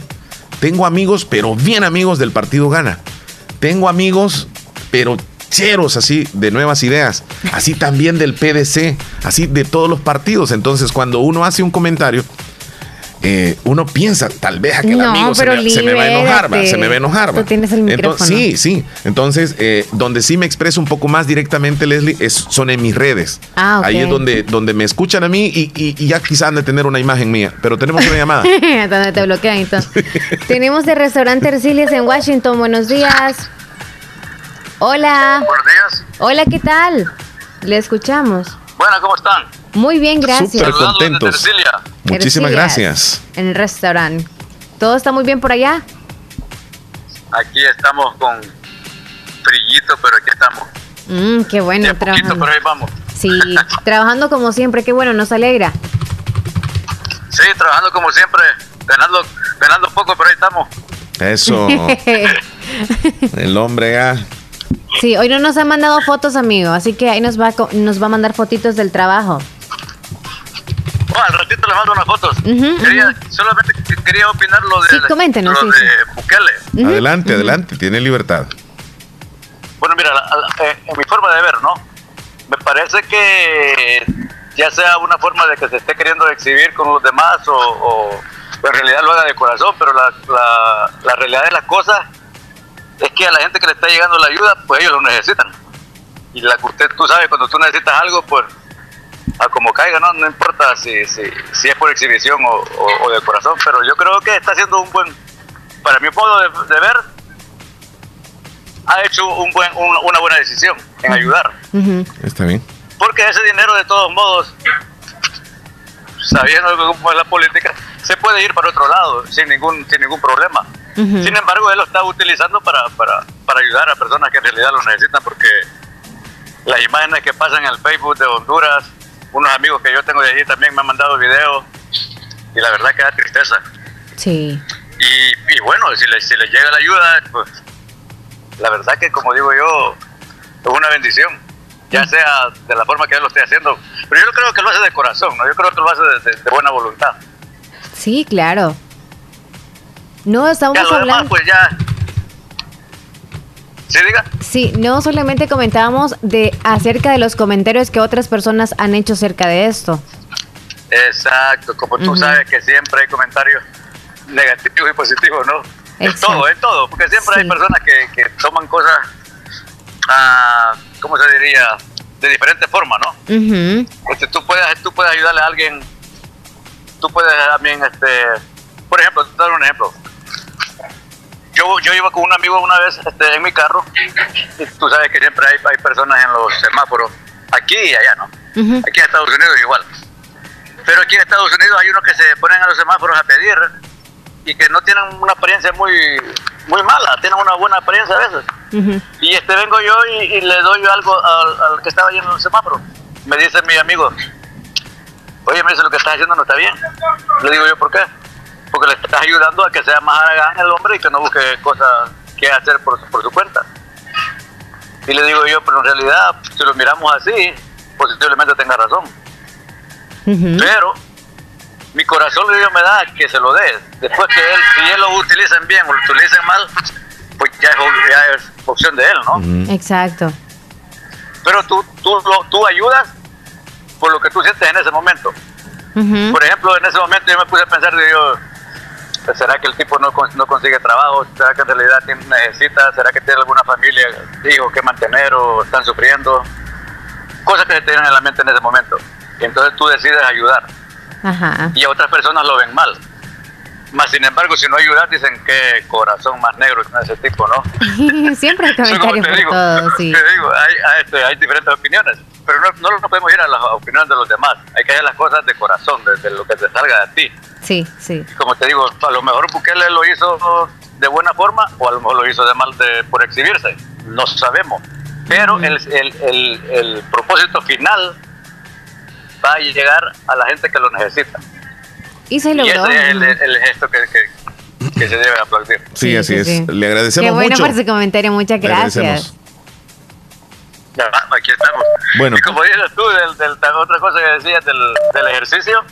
Tengo amigos, pero bien amigos del partido Gana. Tengo amigos, pero cheros así de nuevas ideas, así también del PDC, así de todos los partidos. Entonces, cuando uno hace un comentario, eh, uno piensa, tal vez aquel amigo se me, va a enojar, se me va a enojar. Tú tienes el micrófono. sí, sí. Entonces, eh, donde sí me expreso un poco más directamente, Leslie, es, son en mis redes. Ah, Ahí es donde, donde me escuchan a mí y, ya quizás han de tener una imagen mía. Pero tenemos una llamada. donde te bloquean entonces. tenemos el restaurante Ercilias en Washington. Buenos días. Hola. Buenos días. Hola, ¿qué tal? Le escuchamos. Bueno, ¿cómo están? Muy bien, gracias. Súper contentos. Muchísimas gracias. En el restaurante. ¿Todo está muy bien por allá? Aquí estamos con frillito, pero aquí estamos. Mm, qué bueno. trabajando. pero ahí vamos. Sí, trabajando como siempre, qué bueno, nos alegra. Sí, trabajando como siempre, ganando, ganando poco, pero ahí estamos. Eso. el hombre ya. Sí, hoy no nos ha mandado fotos, amigo, así que ahí nos va, nos va a mandar fotitos del trabajo. Oh, al ratito le mando unas fotos. quería, Solamente quería opinar lo de, sí, coméntenos, lo de Bukele. Adelante, adelante, tiene libertad. Bueno, mira, en mi forma de ver, ¿no? Me parece que ya sea una forma de que se esté queriendo exhibir con los demás o, en realidad lo haga de corazón, pero la, la, realidad de las cosas es que a la gente que le está llegando la ayuda, pues ellos lo necesitan. Y la que usted, tú sabes, cuando tú necesitas algo, pues a como caiga, no, no importa si, si, si es por exhibición o, de corazón, pero yo creo que está haciendo un buen, para mi modo de, ver, ha hecho un buen, una buena decisión en ayudar. Está bien. Porque ese dinero, de todos modos, sabiendo cómo es la política, se puede ir para otro lado sin ningún, sin ningún problema. Sin embargo, él lo está utilizando para, para, para ayudar a personas que en realidad lo necesitan, porque las imágenes que pasan en el Facebook de Honduras, unos amigos que yo tengo de allí también me han mandado videos y la verdad que da tristeza. Sí. Y, bueno, si les, si les llega la ayuda, pues la verdad que como digo yo, es una bendición ya sea de la forma que él lo esté haciendo. Pero yo creo que lo hace de corazón, ¿no? Yo creo que lo hace de, buena voluntad. Sí, claro. No estamos hablando. pues ya. ¿Sí, diga? Sí, no solamente comentábamos de acerca de los comentarios que otras personas han hecho acerca de esto. Exacto, como tú sabes que siempre hay comentarios negativos y positivos, ¿no? En todo, en todo, porque siempre hay personas que, que toman cosas a ¿cómo se diría? De diferente forma, ¿no? Porque tú puedes, tú puedes ayudarle a alguien, tú puedes también, este, por ejemplo, te dar un ejemplo. Yo, yo iba con un amigo una vez este, en mi carro, y tú sabes que siempre hay, hay personas en los semáforos, aquí y allá, ¿no? Aquí en Estados Unidos igual. Pero aquí en Estados Unidos hay unos que se ponen a los semáforos a pedir y que no tienen una apariencia muy, muy mala, tienen una buena apariencia a veces. Y este vengo yo y, le doy algo al, que estaba allí en el semáforo. Me dice mi amigo, oye, me dice lo que estás haciendo no está bien. Le digo yo, ¿por qué? Porque le estás ayudando a que sea más aragán el hombre y que no busque cosas que hacer por, por su cuenta. Y le digo yo, pero en realidad, si lo miramos así, posiblemente tenga razón. Pero mi corazón Dios me da que se lo dé. Después que él, si él lo utilicen bien o lo utilicen mal, pues ya es, opción de él, ¿no? Exacto. Pero tú, tú, tú ayudas por lo que tú sientes en ese momento. Por ejemplo, en ese momento yo me puse a pensar, digo, ¿será que el tipo no, no consigue trabajo? ¿Será que en realidad necesita? ¿Será que tiene alguna familia, hijos que mantener o están sufriendo? Cosas que se tienen en la mente en ese momento. Y entonces tú decides ayudar y a otras personas lo ven mal. Más sin embargo, si no ayudas, dicen que corazón más negro que ese tipo, ¿no? Siempre hay comentarios por digo, todo, sí. Te digo, hay, este, hay, diferentes opiniones, pero no, no, podemos ir a las opiniones de los demás. Hay que hacer las cosas de corazón, desde lo que te salga de ti. Sí, sí. como te digo, a lo mejor Bukele lo hizo de buena forma o a lo mejor lo hizo de mal de, por exhibirse. No sabemos. Pero el, el, el, el propósito final va a llegar a la gente que lo necesita. Y se logró. Y ese es el, gesto que, que, se debe aplaudir. Sí, así es. Le agradecemos Qué bueno por su comentario, muchas gracias. Ya, aquí estamos. Bueno. Y como dices tú, del, del, otra cosa que decías del, del ejercicio,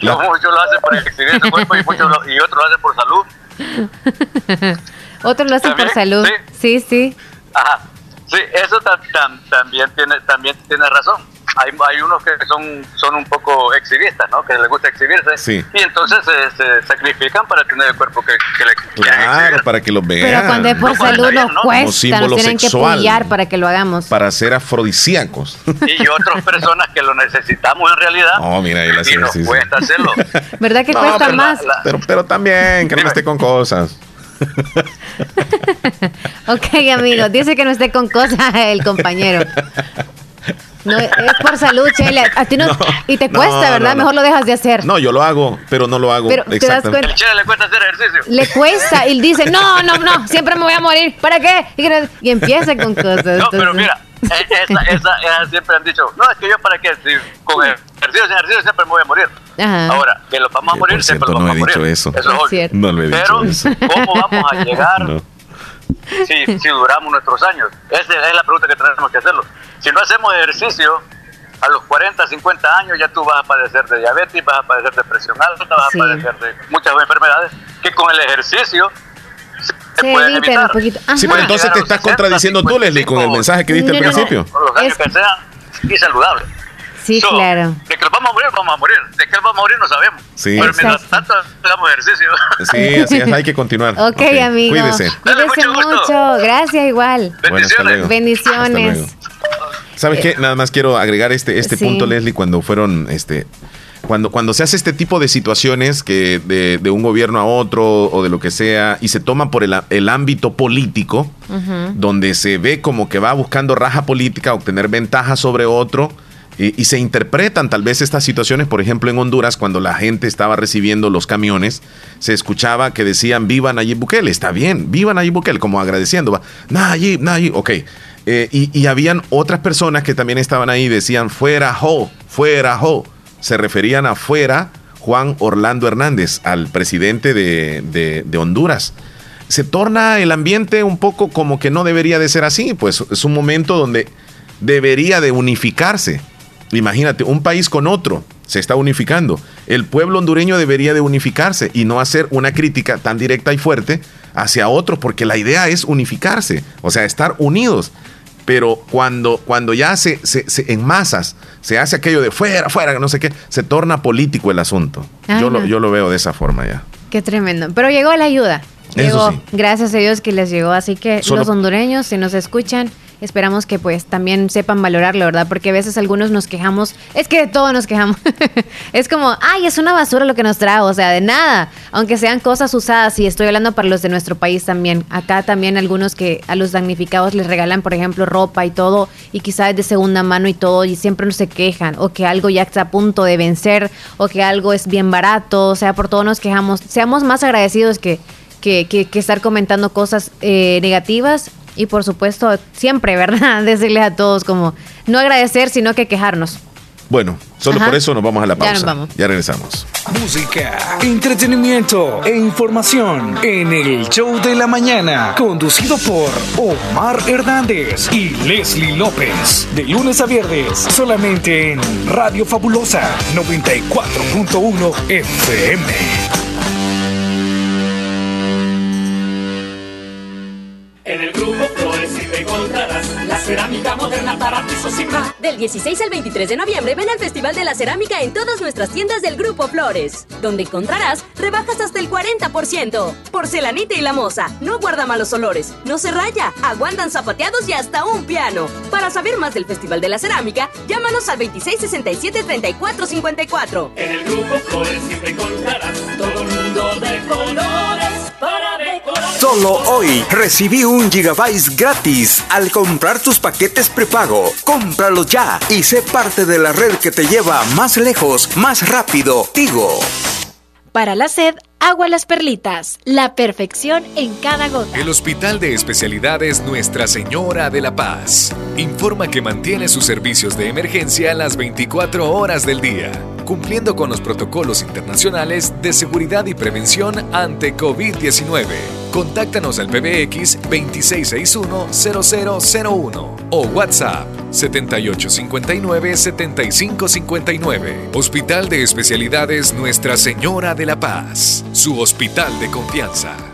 muchos lo hacen por exhibir su cuerpo y, muchos y otros lo hacen por salud. otros lo hacen por salud. Sí, sí. Ajá. Sí, eso también, tiene, también tiene razón hay, hay unos que son, son un poco exhibistas, ¿no? Que les gusta exhibirse. Y entonces se, sacrifican para tener el cuerpo que, que le Claro, para que lo vean. Pero cuando es por salud nos cuesta, nos tienen que apoyar para que lo hagamos. Para ser afrodisíacos. Y otras personas que lo necesitamos en realidad. No, mira, y, y nos cuesta hacerlo. ¿Verdad que cuesta más? pero, pero también, que no esté con cosas. ok, amigo, dice que no esté con cosas el compañero. No, es por salud, Chele. A ti no, y te cuesta, ¿verdad? Mejor lo dejas de hacer. No, yo lo hago, pero no lo hago. Pero ¿te das cuenta? le cuesta hacer ejercicio. Le cuesta. Y dice, no, no, no, siempre me voy a morir. ¿Para qué? Y, empieza con cosas. No, pero mira, eh, esa, esa, esa, siempre han dicho, no, es que yo para qué, si con ejercicio, sin ejercicio siempre me voy a morir. Ajá. Ahora, que lo vamos a morir, siempre lo vamos a morir. Eso. eso es obvio. No lo he dicho pero, eso. ¿cómo vamos a llegar si, si duramos nuestros años? Esa es la pregunta que tenemos que hacerlo. Si no hacemos ejercicio, a los 40, 50 años ya tú vas a padecer de diabetes, vas a padecer de presión alta, vas a padecer de muchas enfermedades que con el ejercicio se, pueden evitar. Sí, pero entonces te estás contradiciendo tú, Leslie, con el mensaje que diste al principio. Los años que sean y saludables. Sí, claro. De que vamos a morir, vamos a morir. De que vamos a morir, no sabemos. Sí. Pero mientras tanto, hagamos ejercicio. Sí, así es, hay que continuar. Ok, amigo. Cuídese. Cuídese mucho, Gracias, igual. Bendiciones. Bendiciones. ¿Sabes qué? Nada más quiero agregar este, este punto, Leslie, cuando fueron este, cuando, cuando se hace este tipo de situaciones que de, un gobierno a otro o de lo que sea y se toma por el, ámbito político, donde se ve como que va buscando raja política, obtener ventaja sobre otro. Y, se interpretan tal vez estas situaciones, por ejemplo en Honduras, cuando la gente estaba recibiendo los camiones, se escuchaba que decían viva Nayib Bukele, está bien, viva Nayib Bukele, como agradeciendo, va, Nayib, Nayib, ok. Eh, y, y, habían otras personas que también estaban ahí, decían fuera Ho, fuera Ho se referían afuera Juan Orlando Hernández, al presidente de, Honduras. Se torna el ambiente un poco como que no debería de ser así, pues es un momento donde debería de unificarse. Imagínate, un país con otro se está unificando. El pueblo hondureño debería de unificarse y no hacer una crítica tan directa y fuerte hacia otro, porque la idea es unificarse, o sea, estar unidos pero cuando, cuando ya se, se, en masas se hace aquello de fuera, fuera, no sé qué, se torna político el asunto. yo, lo, yo lo veo de esa forma ya. Qué tremendo. Pero llegó la ayuda. Llegó, gracias a Dios que les llegó. Así que los hondureños, si nos escuchan, esperamos que pues también sepan valorarlo, ¿verdad? Porque a veces algunos nos quejamos, es que de todo nos quejamos. es como, ay, es una basura lo que nos trae, o sea, de nada, aunque sean cosas usadas, y estoy hablando para los de nuestro país también. Acá también algunos que a los damnificados les regalan, por ejemplo, ropa y todo, y quizás es de segunda mano y todo, y siempre no se quejan, o que algo ya está a punto de vencer, o que algo es bien barato, o sea, por todo nos quejamos. Seamos más agradecidos que, que, que, estar comentando cosas eh, negativas y por supuesto, siempre, ¿verdad? Decirles a todos como no agradecer, sino que quejarnos. Bueno, solo por eso nos vamos a la pausa. Ya, nos vamos. ya regresamos. Música, entretenimiento e información en el show de la mañana, conducido por Omar Hernández y Leslie López. De lunes a viernes, solamente en Radio Fabulosa 94.1 FM. En el grupo cerámica moderna para pisos y más. Del 16 al 23 de noviembre ven al Festival de la Cerámica en todas nuestras tiendas del Grupo Flores, donde encontrarás rebajas hasta el 40%. Porcelanita y la moza, no guarda malos olores, no se raya, aguantan zapateados y hasta un piano. Para saber más del Festival de la Cerámica, llámanos al 2667-3454. En el Grupo Flores siempre encontrarás todo el mundo de colores. Solo hoy recibí un gigabyte gratis al comprar tus paquetes prepago. Cómpralo ya y sé parte de la red que te lleva más lejos, más rápido. Tigo. Para la sed, agua las perlitas. La perfección en cada gota. El Hospital de Especialidades Nuestra Señora de la Paz informa que mantiene sus servicios de emergencia las 24 horas del día, cumpliendo con los protocolos internacionales de seguridad y prevención ante COVID-19 Contáctanos al PBX 2661-0001 o WhatsApp 7859-7559. Hospital de Especialidades Nuestra Señora de la Paz, su hospital de confianza.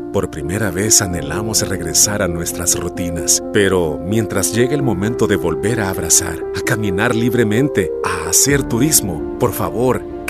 Por primera vez anhelamos regresar a nuestras rutinas. Pero mientras llegue el momento de volver a abrazar, a caminar libremente, a hacer turismo, por favor,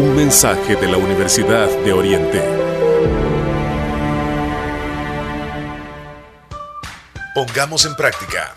Un mensaje de la Universidad de Oriente. Pongamos en práctica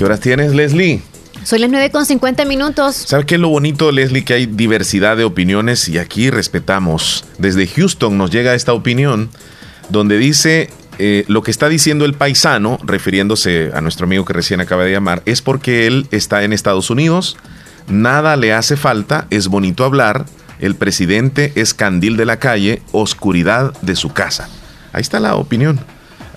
¿Qué horas tienes, Leslie? Soy las 9 con 50 minutos. ¿Sabes qué es lo bonito, Leslie? Que hay diversidad de opiniones y aquí respetamos. Desde Houston nos llega esta opinión donde dice eh, lo que está diciendo el paisano, refiriéndose a nuestro amigo que recién acaba de llamar, es porque él está en Estados Unidos, nada le hace falta, es bonito hablar, el presidente es candil de la calle, oscuridad de su casa. Ahí está la opinión.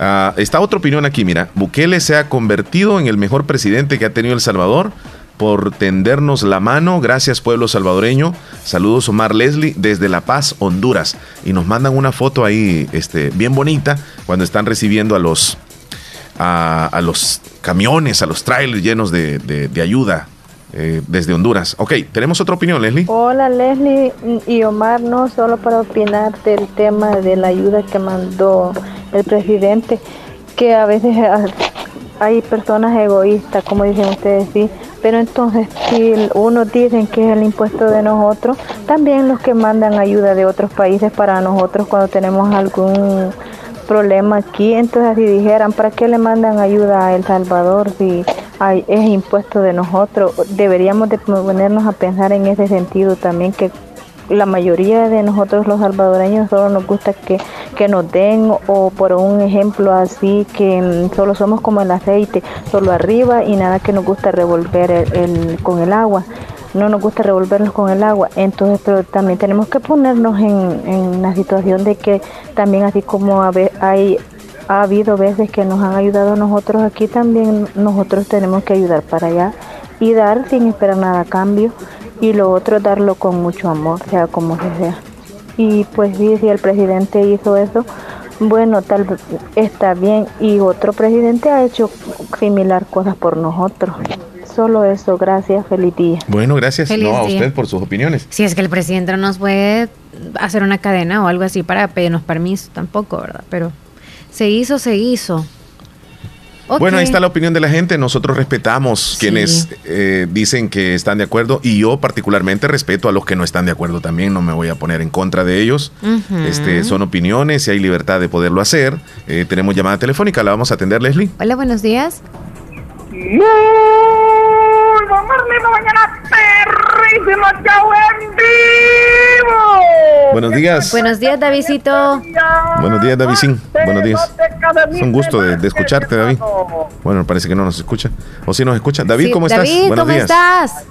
Ah, está otra opinión aquí, mira. Bukele se ha convertido en el mejor presidente que ha tenido El Salvador por tendernos la mano. Gracias, pueblo salvadoreño. Saludos, Omar Leslie, desde La Paz, Honduras. Y nos mandan una foto ahí este, bien bonita cuando están recibiendo a los, a, los camiones, a los trailers llenos de, ayuda. Eh, desde Honduras. Ok, tenemos otra opinión, Leslie. Hola, Leslie y Omar, no solo para opinar del tema de la ayuda que mandó el presidente, que a veces hay personas egoístas, como dicen ustedes, sí, pero entonces si unos dicen que es el impuesto de nosotros, también los que mandan ayuda de otros países para nosotros cuando tenemos algún problema aquí, entonces si dijeran, ¿para qué le mandan ayuda a El Salvador si hay, es impuesto de nosotros? Deberíamos de ponernos a pensar en ese sentido también que la mayoría de nosotros los salvadoreños solo nos gusta que, nos den o por un ejemplo así que solo somos como el aceite, solo arriba y nada que nos gusta revolver el, con el agua. No nos gusta revolverlos con el agua. Entonces, pero también tenemos que ponernos en, en la situación de que también así como hay ha habido veces que nos han ayudado a nosotros aquí también nosotros tenemos que ayudar para allá y dar sin esperar nada a cambio y lo otro darlo con mucho amor, sea como sea. Y pues sí, si el presidente hizo eso, bueno, tal vez está bien. Y otro presidente ha hecho similar cosas por nosotros. Solo eso, gracias, feliz día. Bueno, gracias a usted por sus opiniones. Si es que el presidente no nos puede hacer una cadena o algo así para pedirnos permiso, tampoco, ¿verdad? Pero se hizo, se hizo. Bueno, ahí está la opinión de la gente. Nosotros respetamos quienes eh, dicen que están de acuerdo y yo particularmente respeto a los que no están de acuerdo también. No me voy a poner en contra de ellos. este, son opiniones y hay libertad de poderlo hacer. Eh, tenemos llamada telefónica, la vamos a atender, Leslie. Hola, buenos días. Mañana perrísimo, chau en vivo. Buenos días. Buenos días, Davidito. Buenos días, Davidín. Buenos días. Es un gusto de, escucharte, David. Bueno, parece que no nos escucha. ¿O si nos escucha? David, ¿cómo estás? Buenos ¿cómo estás?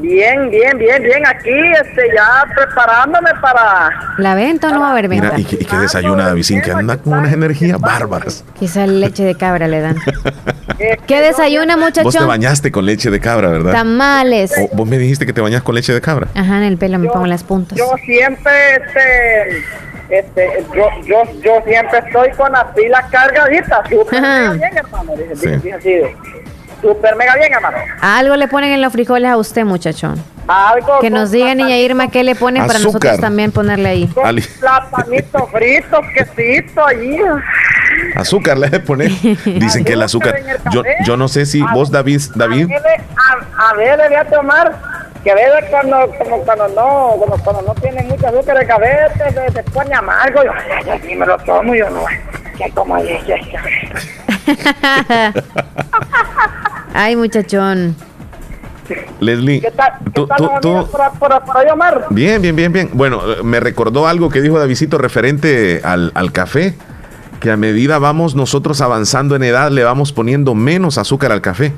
Bien, bien, bien, bien. Aquí, este, ya preparándome para... ¿La venta o no va a haber venta? Mira, y que, y que desayuna Davidín, que anda con unas energías bárbaras. Quizá leche de cabra le dan. ¿Qué desayuna, muchacho? Vos te bañaste con leche de cabra, ¿verdad? Tamales. O vos me dijiste que te bañas con leche de cabra. Ajá, en el pelo me pongo las puntas. Yo siempre, este... Este, yo, yo, yo siempre estoy con las pilas cargaditas. Bien, hermano. Dije, Sí. dije así. Súper mega bien, hermano. Algo le ponen en los frijoles a usted, muchachón. Algo Que nos diga niña Irma qué le ponen para nosotros Azúcar. también ponerle ahí. Con platanito frito, quesito allí. Azúcar le de poner. Dicen que el azúcar. Yo, yo no sé si vos, David, David, A, ver, le voy a tomar. Que a veces cuando, como cuando no, como cuando no tiene mucho azúcar de cabeza, se, se pone amargo. Yo, ay, yo sí me lo tomo, yo no. Que como leche. Ay, muchachón. Leslie. ¿Qué tal? ¿Qué tú- tal, tú- tú- por, por, por ahí, Omar? Bien, bien, bien, bien. Bueno, eh, me recordó algo que dijo Davidito referente al, al café, que a medida vamos nosotros avanzando en edad, le vamos poniendo menos azúcar al café.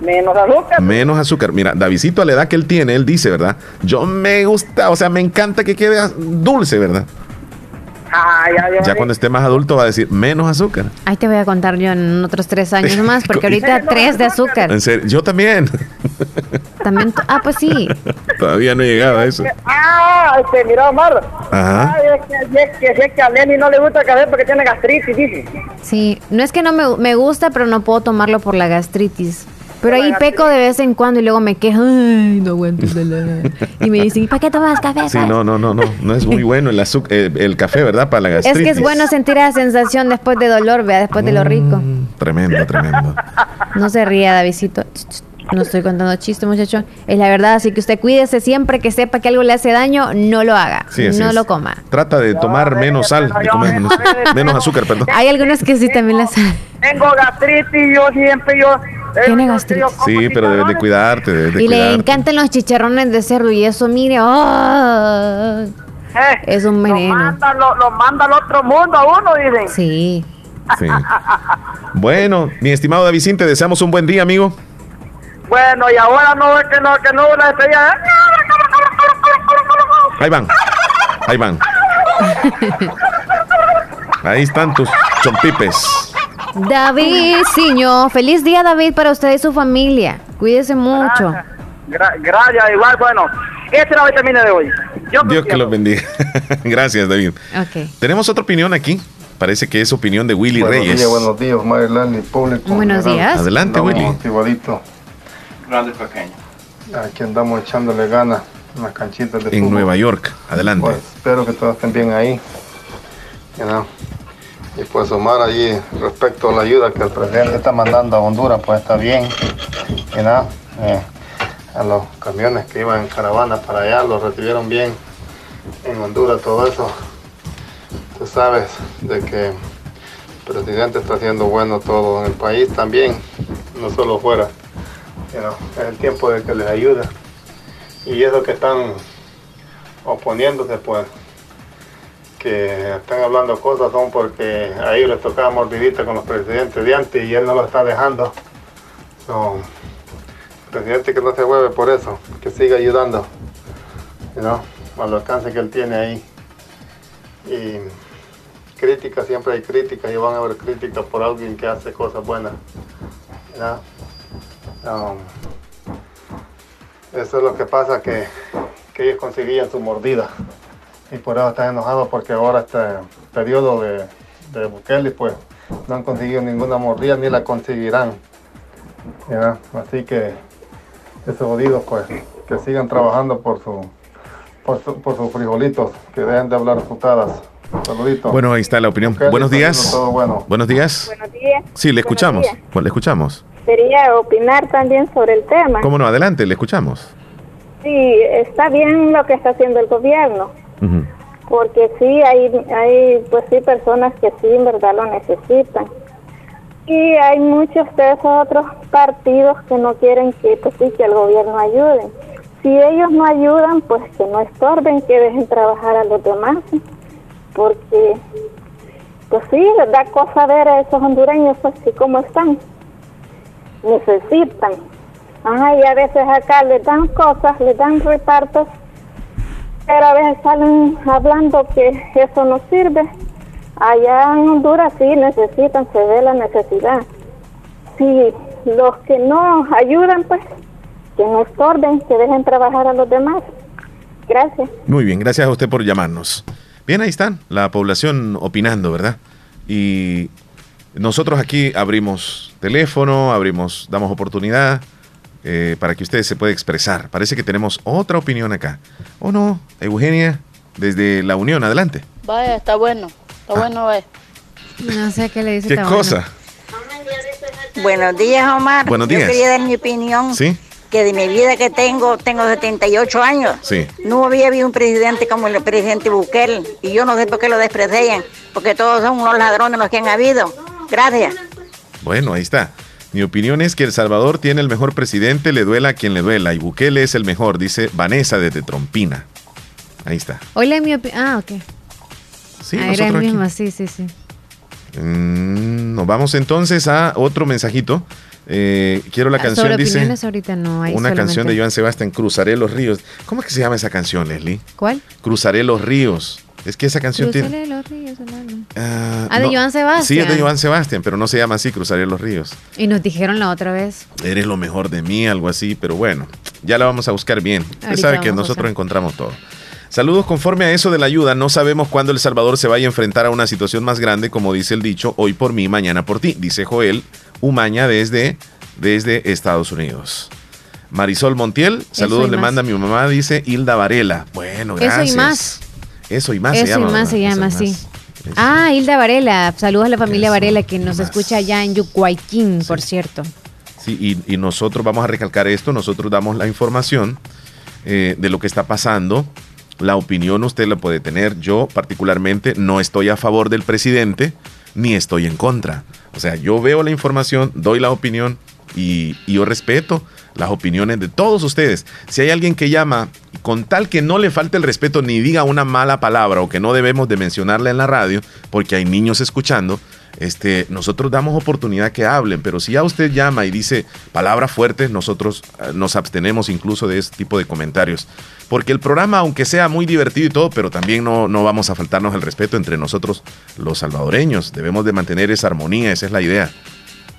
Menos azúcar. Menos azúcar. Mira, Davidito a la edad que él tiene, él dice, ¿verdad? Yo me gusta, o sea, me encanta que quede dulce, ¿verdad? Ay, ay, ay. Ya cuando esté más adulto va a decir menos azúcar. Ahí te voy a contar yo en otros tres años más, porque ahorita tres de azúcar. En serio, yo también. También, ah, pues sí. Todavía no he llegado a eso. Ah, este, mira, Omar. Ajá. Ay, es que, es que, es que a Lenny no le gusta el café porque tiene gastritis, dice. Sí, no es que no me, me gusta, pero no puedo tomarlo por la gastritis. Pero ahí peco de vez en cuando y luego me quejo, ay, no aguanto la... Y me dicen, ¿y para qué tomas café? Sí, pues?" no, no, no, no. No es muy bueno el, azu- eh, el café, ¿verdad? Para la Es gastritis. que es bueno sentir esa sensación después de dolor, vea, después de lo rico. Tremendo, tremendo. No se ría, Davidito. No estoy contando chistes, muchacho. Es la verdad, así que usted cuídese siempre que sepa que algo le hace daño, no lo haga. Sí, no es. lo coma. Trata de tomar menos sal, de comer menos, menos azúcar, perdón. Hay algunos que sí también las Tengo gastritis, yo siempre, yo... eh, Tiene gastritis. Sí, pero debes de cuidarte, debes de Y le encantan los chicharrones de cerdo y eso, mire, ¡ah! es un Lo veneno. manda, lo, lo manda al otro mundo a uno, dicen. Sí. Sí. Bueno, mi estimado David, te deseamos un buen día, amigo. Bueno, y ahora no es que no, que no la despedida. Ahí van. Ahí van. Ahí están tus chompipes. David, Siño, feliz día, David, para usted y su familia. Cuídese mucho. Gra- gracias, igual, bueno. Este era la vitamina de hoy. Yo Dios que los bendiga. Gracias, David. Tenemos otra opinión aquí. Parece que es opinión de Willy Buenos Reyes. días, buenos días, Marilyn y público. Buenos General. días. Adelante, Andamos Willy. Grande y pequeño. Aquí andamos echándole ganas en las canchitas de En fútbol. Nueva York. Adelante. Pues, espero que todos estén bien ahí. You know. Y pues Omar allí respecto a la ayuda que el presidente está mandando a Honduras, pues está bien. You know. Eh, a los camiones que iban en caravana para allá, los recibieron bien en Honduras, todo eso. Tú sabes de que el presidente está haciendo bueno todo en el país también, no solo fuera. Es el tiempo de que les ayude. Y eso que están oponiéndose, pues, que están hablando cosas son porque a ellos les tocaba mordidita con los presidentes de antes y él no lo está dejando. So, presidente que no se mueve por eso, que siga ayudando, you know, al alcance que él tiene ahí. Y críticas, siempre hay críticas y van a haber críticas por alguien que hace cosas buenas. Um, eso es lo que pasa, que, que ellos conseguían su mordida. Y por eso están enojados porque ahora este periodo de, de Bukele pues no han conseguido ninguna mordida ni la conseguirán. ¿ya? Así que esos jodidos pues que sigan trabajando por su por, su- por sus frijolitos, que dejen de hablar putadas. Saluditos. Bueno, ahí está la opinión. Bukele, Buenos días. bueno. Buenos días. Buenos días. Sí, le Buenos escuchamos. días. Bueno, le escuchamos. Quería opinar también sobre el tema. ¿Cómo no? Adelante, le escuchamos. Sí, está bien lo que está haciendo el gobierno, porque sí hay, hay pues sí personas que sí en verdad lo necesitan. Y hay muchos de esos otros partidos que no quieren que pues sí que el gobierno ayude. Si ellos no ayudan, pues que no estorben, que dejen trabajar a los demás, porque pues sí, les da cosa ver a esos hondureños pues sí como están. Necesitan Ajá, a veces acá le dan cosas, le dan repartos, pero a veces salen hablando que eso no sirve. Allá en Honduras sí necesitan, se ve la necesidad. Si los que no ayudan, pues que no estorben, que dejen trabajar a los demás. Gracias. Muy bien, gracias a usted por llamarnos. Bien, ahí están, la población opinando, ¿verdad? Y nosotros aquí abrimos teléfono, abrimos, damos oportunidad eh, para que ustedes se puedan expresar. Parece que tenemos otra opinión acá. ¿O no? Eugenia, desde la Unión, adelante. Vaya, está bueno, está ah. bueno, vaya. No sé qué le dice. ¿Qué cosa? Buenos días, Omar. Buenos días. Yo quería dar mi opinión. Sí. Que de mi vida que tengo, tengo 78 años. Sí. No había habido un presidente como el presidente Bukele. Y yo no sé por qué lo desprecian. Porque todos son unos ladrones los que han habido. Gracias. Bueno, ahí está. Mi opinión es que El Salvador tiene el mejor presidente, le duela a quien le duela, y Bukele es el mejor, dice Vanessa desde Trompina. Ahí está. Hola, mi opinión. Ah, ok. Sí, ah, era el mismo, sí, sí, sí. Mm, nos vamos entonces a otro mensajito. Eh, quiero la ah, canción, dice. ahorita no hay Una canción de Joan Sebastián, Cruzaré los ríos. ¿Cómo es que se llama esa canción, Leslie? ¿Cuál? Cruzaré los ríos. Es que esa canción tiene. Los ríos, ah, ah, de Joan Sebastián. Sí, es de Joan Sebastián, pero no se llama así, Cruzaré los ríos. Y nos dijeron la otra vez. Eres lo mejor de mí, algo así, pero bueno, ya la vamos a buscar bien. Usted sabe que nosotros encontramos todo. Saludos conforme a eso de la ayuda. No sabemos cuándo El Salvador se vaya a enfrentar a una situación más grande, como dice el dicho, hoy por mí, mañana por ti, dice Joel Umaña desde, desde Estados Unidos. Marisol Montiel, saludos le manda a mi mamá, dice Hilda Varela. Bueno, gracias. Eso y más. Eso y más se llama. Eso y más se llama, así. Ah, Hilda Varela. Saludos a la familia Varela que nos escucha allá en Yucuayquín, por cierto. Sí, y, nosotros vamos a recalcar esto, nosotros damos la información eh, de lo que está pasando. La opinión usted la puede tener. Yo particularmente no estoy a favor del presidente ni estoy en contra. O sea, yo veo la información, doy la opinión y, yo respeto las opiniones de todos ustedes. Si hay alguien que llama con tal que no le falte el respeto ni diga una mala palabra o que no debemos de mencionarla en la radio porque hay niños escuchando, este, nosotros damos oportunidad que hablen, pero si ya usted llama y dice palabras fuertes, nosotros eh, nos abstenemos incluso de este tipo de comentarios. Porque el programa, aunque sea muy divertido y todo, pero también no, no vamos a faltarnos el respeto entre nosotros los salvadoreños. Debemos de mantener esa armonía, esa es la idea.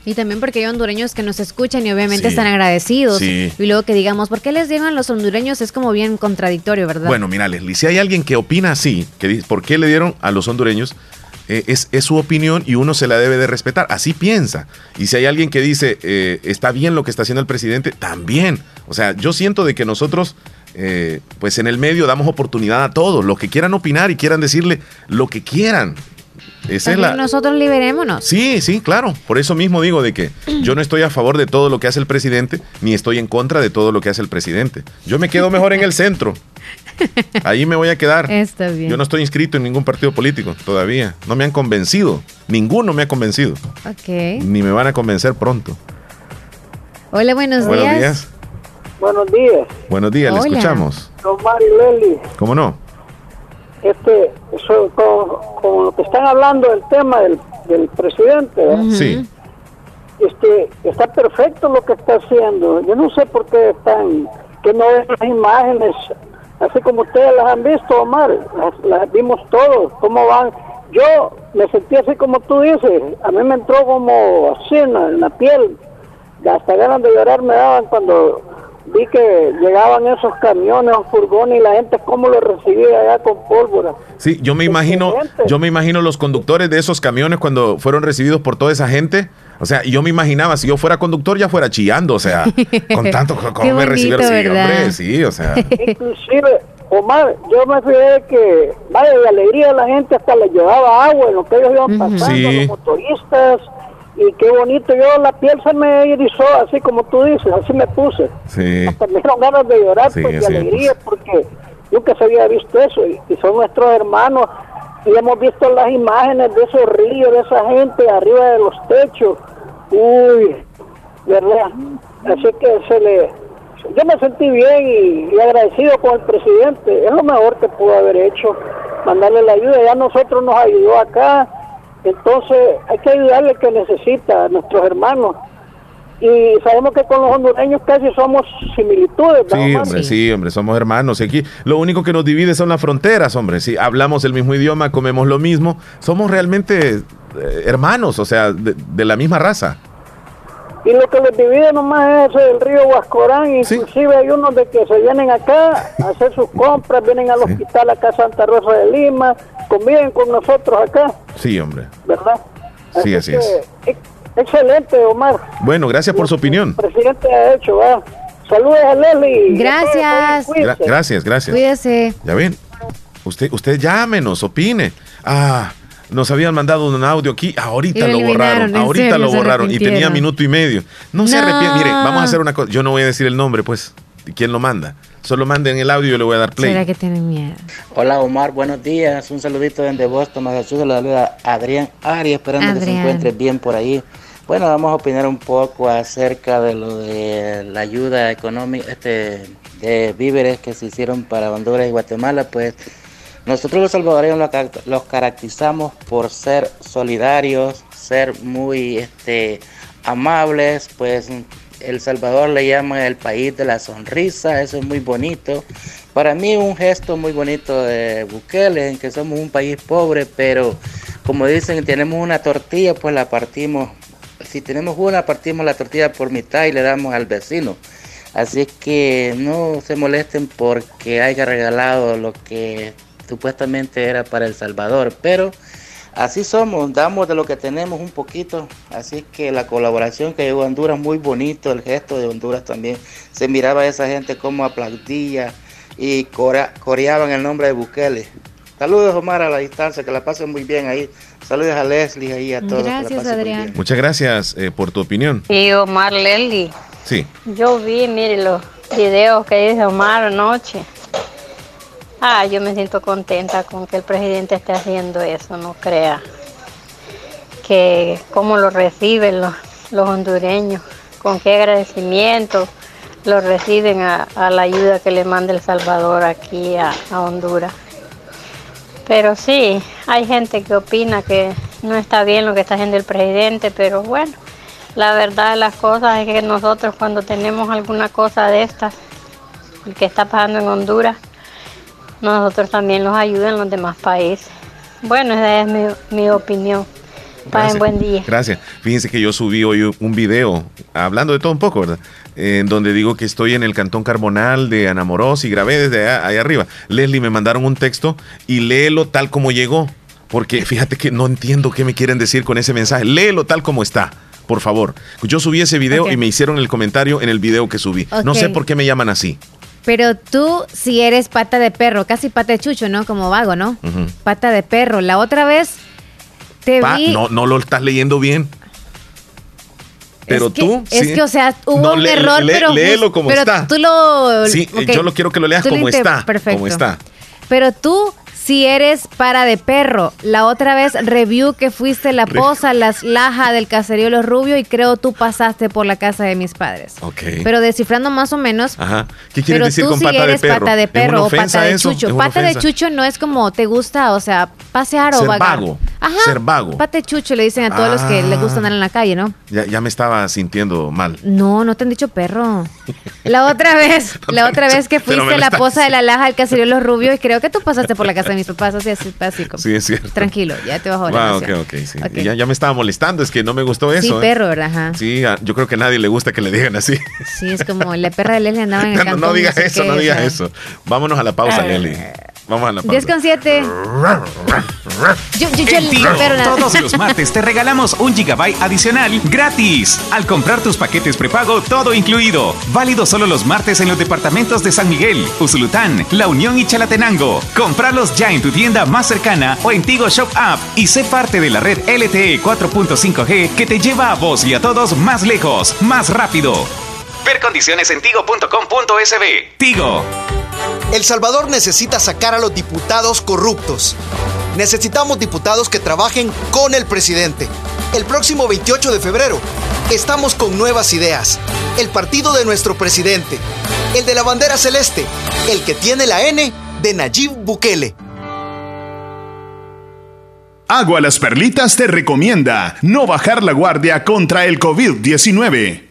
Y también porque hay hondureños que nos escuchan y obviamente están agradecidos. Y luego que digamos, ¿por qué les dieron a los hondureños? Es como bien contradictorio, ¿verdad? Bueno, mira, Leslie, si hay alguien que opina así, que dice, ¿por qué le dieron a los hondureños? Eh, es, su opinión y uno se la debe de respetar. Así piensa. Y si hay alguien que dice, eh, está bien lo que está haciendo el presidente, también. O sea, yo siento de que nosotros... Eh, pues en el medio damos oportunidad a todos, los que quieran opinar y quieran decirle lo que quieran. Nosotros liberémonos. Sí, sí, claro. Por eso mismo digo de que yo no estoy a favor de todo lo que hace el presidente, ni estoy en contra de todo lo que hace el presidente. Yo me quedo mejor en el centro. Ahí me voy a quedar. Está bien. Yo no estoy inscrito en ningún partido político todavía. No me han convencido. Ninguno me ha convencido. Ok. Ni me van a convencer pronto. Hola, buenos, buenos días. Buenos días. Buenos días, le escuchamos. ¿Cómo no? Este eso, con, lo que están hablando del tema del, del presidente sí. Este está perfecto lo que está haciendo. Yo no sé por qué están que no ven las imágenes así como ustedes las han visto Omar. Las, vimos todos cómo van. Yo me sentí así como tú dices. A mí me entró como así en la piel. Hasta ganas de llorar me daban cuando vi que llegaban esos camiones, furgones y la gente cómo lo recibía allá con pólvora. Sí, yo me imagino, yo me imagino los conductores de esos camiones cuando fueron recibidos por toda esa gente. O sea, yo me imaginaba, si yo fuera conductor ya fuera chillando, o sea, con tanto como me recibieron, sí, hombre, sí, o sea. Inclusive, Omar, yo me fijé que, vaya, de alegría la gente hasta le llevaba agua en lo que ellos iban pasando, los motoristas, y qué bonito, yo la piel se me erizó, así como tú dices, así me puse. Sí. Hasta me dieron ganas de llorar pues, de alegría, porque nunca se había visto eso, y, son nuestros hermanos, y hemos visto las imágenes de esos ríos, de esa gente arriba de los techos, uy, ¿verdad? Así que se le... Yo me sentí bien y, agradecido con el presidente, es lo mejor que pudo haber hecho, mandarle la ayuda, ya nosotros nos ayudó acá, entonces hay que ayudarle que necesita a nuestros hermanos. y sabemos que con los hondureños casi somos similitudes. Sí, hombre, sí, hombre, somos hermanos. Aquí lo único que nos divide son las fronteras, hombre. Si hablamos el mismo idioma, comemos lo mismo, somos realmente eh, hermanos, o sea, de, la misma raza. Y lo que les divide nomás es el río Huascorán, inclusive hay unos de que se vienen acá a hacer sus compras, vienen al hospital acá a Santa Rosa de Lima, conviven con nosotros acá. Sí, hombre. ¿Verdad? sí, así es. Excelente, Omar. Bueno, gracias por su opinión. presidente ha hecho, ¿va? Saludos a Leslie. Gracias. gracias, gracias. Cuídese. Ya ven, usted, usted llámenos, opine. Ah, nos habían mandado un audio aquí, ahorita lo, borraron, ahorita lo borraron y tenía minuto y medio. No, se arrepiente, mire, vamos a hacer una cosa, yo no voy a decir el nombre, pues, quién lo manda. Solo manden el audio y yo le voy a dar play. ¿Será que tienen miedo? Hola Omar, buenos días. Un saludito desde Boston, Massachusetts. Le saluda Adrián Ari, esperando que se encuentre bien por ahí. Bueno, vamos a opinar un poco acerca de lo de la ayuda económica este, de víveres que se hicieron para Honduras y Guatemala. Pues nosotros los salvadoreños los caracterizamos por ser solidarios, ser muy este, amables, pues El Salvador le llama el país de la sonrisa, eso es muy bonito. Para mí un gesto muy bonito de Bukele, en que somos un país pobre, pero como dicen, tenemos una tortilla, pues la partimos si tenemos una, partimos la tortilla por mitad y le damos al vecino. Así que no se molesten porque haya regalado lo que supuestamente era para El Salvador, pero así somos, damos de lo que tenemos un poquito, así que la colaboración que llegó a Honduras, muy bonito, el gesto de Honduras también, se miraba a esa gente como aplaudía y coreaban el nombre de Bukele. Saludos Omar a la distancia, que la pasen muy bien ahí. Saludos a Leslie ahí a todos. Gracias, Adrián. Muchas gracias eh, por tu opinión. Y Omar Leslie. Sí. Yo vi, mire, los videos que dice Omar anoche. Ah, yo me siento contenta con que el presidente esté haciendo eso, no crea. Que cómo lo reciben los, los hondureños, con qué agradecimiento lo reciben a, la ayuda que le manda El Salvador aquí a Honduras. Pero sí, hay gente que opina que no está bien lo que está haciendo el presidente, pero bueno, la verdad de las cosas es que nosotros cuando tenemos alguna cosa de estas, el que está pasando en Honduras, nosotros también nos ayudan los demás países. Bueno, esa es mi, opinión. Pasen buen día. Gracias. Fíjense que yo subí hoy un video hablando de todo un poco, ¿verdad? en donde digo que estoy en el Cantón Carbonal de Anamorós y grabé desde ahí arriba. Leslie, me mandaron un texto y léelo tal como llegó, porque fíjate que no entiendo qué me quieren decir con ese mensaje. Léelo tal como está. Por favor, yo subí ese video y me hicieron el comentario en el video que subí. No sé por qué me llaman así. Pero tú, si eres pata de perro, casi pata de chucho, ¿no? Como vago, ¿no? Pata de perro. La otra vez te vi. No, no lo estás leyendo bien. Pero tú. Es que, o sea, hubo un error, pero. Léelo como pero está. Tú lo. Sí, yo lo quiero que lo leas como está. Perfecto. Como está. Pero tú si eres para de perro. La otra vez review que fuiste la posa, las laja del caserío Los Rubios y creo tú pasaste por la casa de mis padres. Ok. Pero descifrando más o menos. Ajá. ¿Qué quieres decir con pata eres de perro? pata de perro o pata de chucho. Pata de chucho no es como te gusta, o sea, pasear o vagar. vago. Ajá. Ser vago. Pata de chucho le dicen a todos los que les gusta andar en la calle, ¿no? Ya, ya me estaba sintiendo mal. No, no te han dicho perro. La otra vez, la otra vez que fuiste la posa de la laja del caserío Los Rubios y creo que tú pasaste por la casa de mis papás así así Sí, es cierto. Tranquilo, ya te bajo la ah, ok, ok, sí. Ya, ya, me estaba molestando, es que no me gustó eso. Sí, ¿eh? perro, ¿verdad? Sí, ah, yo creo que a nadie le gusta que le digan así. Sí, es como la perra de Leslie andaba en el No, no digas eso, no digas eso. Vámonos a la pausa, Leslie. Vamos a la pausa. 10 con 7. todos los martes te regalamos un gigabyte adicional gratis. Al comprar tus paquetes prepago, todo incluido. Válido solo los martes en los departamentos de San Miguel, Usulután, La Unión y Chalatenango. Compralos ya en tu tienda más cercana o en Tigo Shop App y sé parte de la red LTE 4.5G que te lleva a vos y a todos más lejos, más rápido. Ver condiciones en tigo.com.sb. Tigo. El Salvador necesita sacar a los diputados corruptos. Necesitamos diputados que trabajen con el presidente. El próximo 28 de febrero estamos con nuevas ideas. El partido de nuestro presidente. El de la bandera celeste. El que tiene la N de Nayib Bukele. Agua Las Perlitas te recomienda no bajar la guardia contra el COVID-19.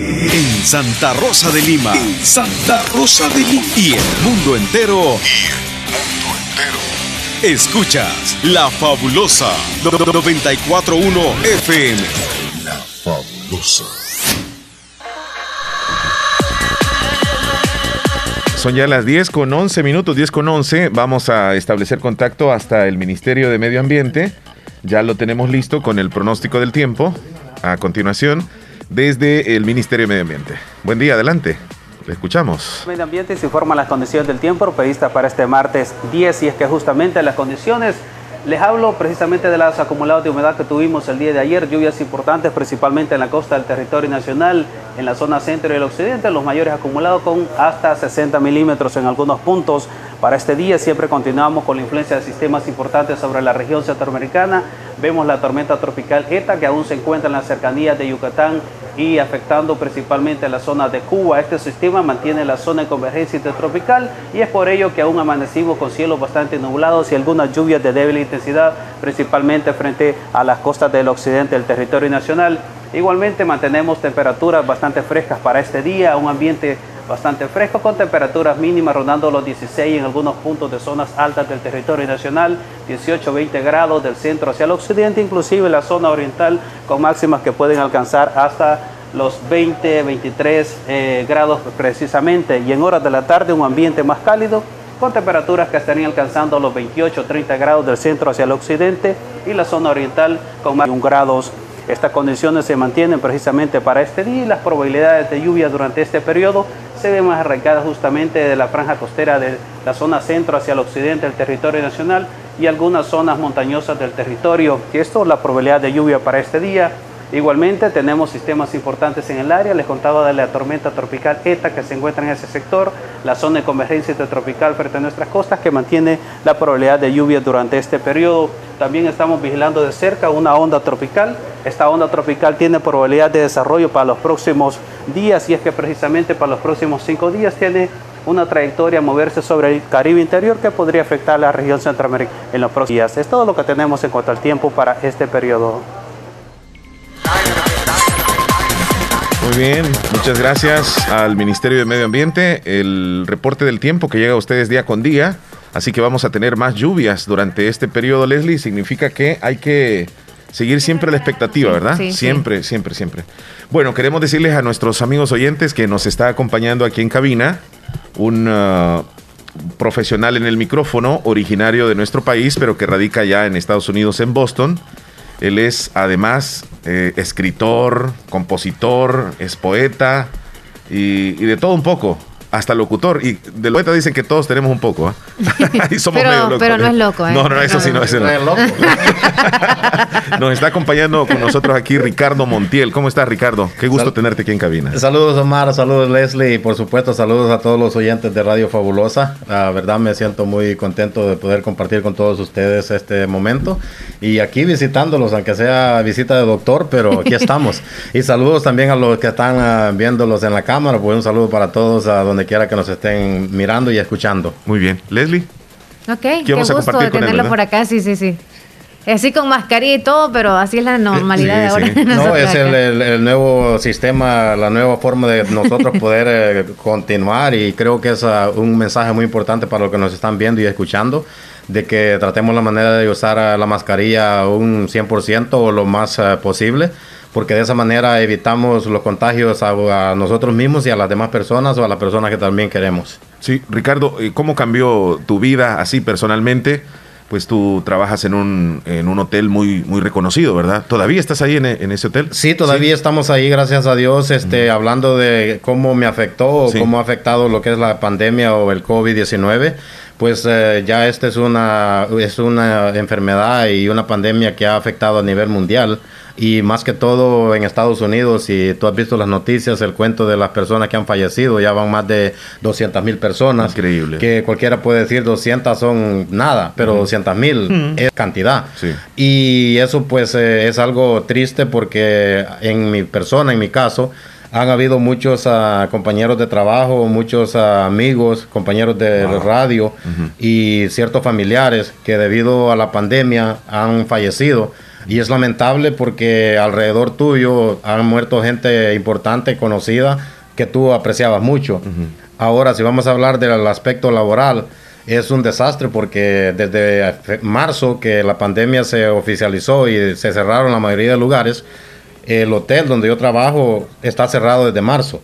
En Santa Rosa de Lima. Santa Rosa de Lima. Y el mundo entero. Y el mundo entero. Escuchas La Fabulosa 941 FM. La Fabulosa. Son ya las 10 con 11 minutos, 10 con 11. Vamos a establecer contacto hasta el Ministerio de Medio Ambiente. Ya lo tenemos listo con el pronóstico del tiempo. A continuación, desde el Ministerio de Medio Ambiente. Buen día, adelante. Le escuchamos. Medio Ambiente se informa las condiciones del tiempo previstas para este martes 10 y es que justamente las condiciones les hablo precisamente de los acumulados de humedad que tuvimos el día de ayer, lluvias importantes principalmente en la costa del territorio nacional, en la zona centro y el occidente, los mayores acumulados con hasta 60 milímetros en algunos puntos. Para este día siempre continuamos con la influencia de sistemas importantes sobre la región centroamericana. Vemos la tormenta tropical ETA que aún se encuentra en las cercanías de Yucatán y afectando principalmente la zona de Cuba. Este sistema mantiene la zona de convergencia intertropical y es por ello que aún amanecimos con cielos bastante nublados y algunas lluvias de débil intensidad, principalmente frente a las costas del occidente del territorio nacional. Igualmente mantenemos temperaturas bastante frescas para este día, un ambiente bastante fresco con temperaturas mínimas rondando los 16 en algunos puntos de zonas altas del territorio nacional, 18-20 grados del centro hacia el occidente, inclusive la zona oriental con máximas que pueden alcanzar hasta los 20, 23 eh, grados precisamente. Y en horas de la tarde un ambiente más cálido con temperaturas que estarían alcanzando los 28, 30 grados del centro hacia el occidente y la zona oriental con más de 1 grados estas condiciones se mantienen precisamente para este día y las probabilidades de lluvia durante este periodo se ven más arraigadas justamente de la franja costera de la zona centro hacia el occidente del territorio nacional y algunas zonas montañosas del territorio. Y esto, la probabilidad de lluvia para este día Igualmente tenemos sistemas importantes en el área, les contaba de la tormenta tropical ETA que se encuentra en ese sector, la zona de convergencia intertropical frente a nuestras costas que mantiene la probabilidad de lluvia durante este periodo. También estamos vigilando de cerca una onda tropical. Esta onda tropical tiene probabilidad de desarrollo para los próximos días y es que precisamente para los próximos cinco días tiene una trayectoria a moverse sobre el Caribe interior que podría afectar a la región centroamericana en los próximos días. Es todo lo que tenemos en cuanto al tiempo para este periodo. Muy bien, muchas gracias al Ministerio de Medio Ambiente. El reporte del tiempo que llega a ustedes día con día. Así que vamos a tener más lluvias durante este periodo, Leslie. Significa que hay que seguir siempre la expectativa, ¿verdad? Sí, sí. siempre, siempre, siempre. Bueno, queremos decirles a nuestros amigos oyentes que nos está acompañando aquí en cabina un uh, profesional en el micrófono, originario de nuestro país, pero que radica ya en Estados Unidos, en Boston. Él es además eh, escritor, compositor, es poeta y, y de todo un poco. Hasta locutor. Y de poeta dicen que todos tenemos un poco. ¿eh? y somos Pero- medio locos. pero no es loco, ¿eh? No, no, eso No, sí. No es loco. Nos está acompañando con nosotros aquí Ricardo Montiel. ¿Cómo estás, Ricardo? Qué gusto tenerte aquí en cabina. Saludos Omar, saludos Leslie y por supuesto saludos a todos los oyentes de Radio Fabulosa. La verdad me siento muy contento de poder compartir con todos ustedes este momento y aquí visitándolos, aunque sea visita de doctor, pero aquí estamos. y saludos también a los que están ah, viéndolos en la cámara, pues un saludo para todos a donde quiera que nos estén mirando y escuchando. Muy bien, Leslie. Ok, qué vamos a gusto compartir de con él, tenerlo ¿verdad? por acá, sí, sí, sí. Así con mascarilla y todo, pero así es la normalidad de ahora. No, Nosotros es el, el- el nuevo sistema, la nueva forma de nosotros poder eh, continuar y creo que es ah, un mensaje muy importante para los que nos están viendo y escuchando, de que tratemos la manera de usar ah, la mascarilla un 100% o lo más ah, posible, porque de esa manera evitamos los contagios a, a nosotros mismos y a las demás personas o a las personas que también queremos. Sí, Ricardo, ¿cómo cambió tu vida así personalmente? Pues tú trabajas en un, en un hotel muy, muy reconocido, ¿verdad? ¿Todavía estás ahí en, e- en ese hotel? Sí, todavía estamos ahí, gracias a Dios, este, hablando de cómo me afectó o Sí. cómo ha afectado lo que es la pandemia o el COVID-19. Pues eh, ya esta es una, es una enfermedad y una pandemia que ha afectado a nivel mundial y más que todo en Estados Unidos. Si tú has visto las noticias, el cuento de las personas que han fallecido, ya van más de 200 mil personas. Increíble. Que cualquiera puede decir 200 son nada, pero Ujú. 200 mil es cantidad. Sí. Y eso pues eh, es algo triste porque en mi persona, en mi caso, han habido muchos ah, compañeros de trabajo, muchos ah, amigos, compañeros de radio y ciertos familiares que debido a la pandemia han fallecido. Y es lamentable porque alrededor tuyo han muerto gente importante, conocida, que tú apreciabas mucho. Ahora, si vamos a hablar del aspecto laboral, es un desastre porque desde marzo que la pandemia se oficializó y se cerraron la mayoría de lugares, el hotel donde yo trabajo está cerrado desde marzo.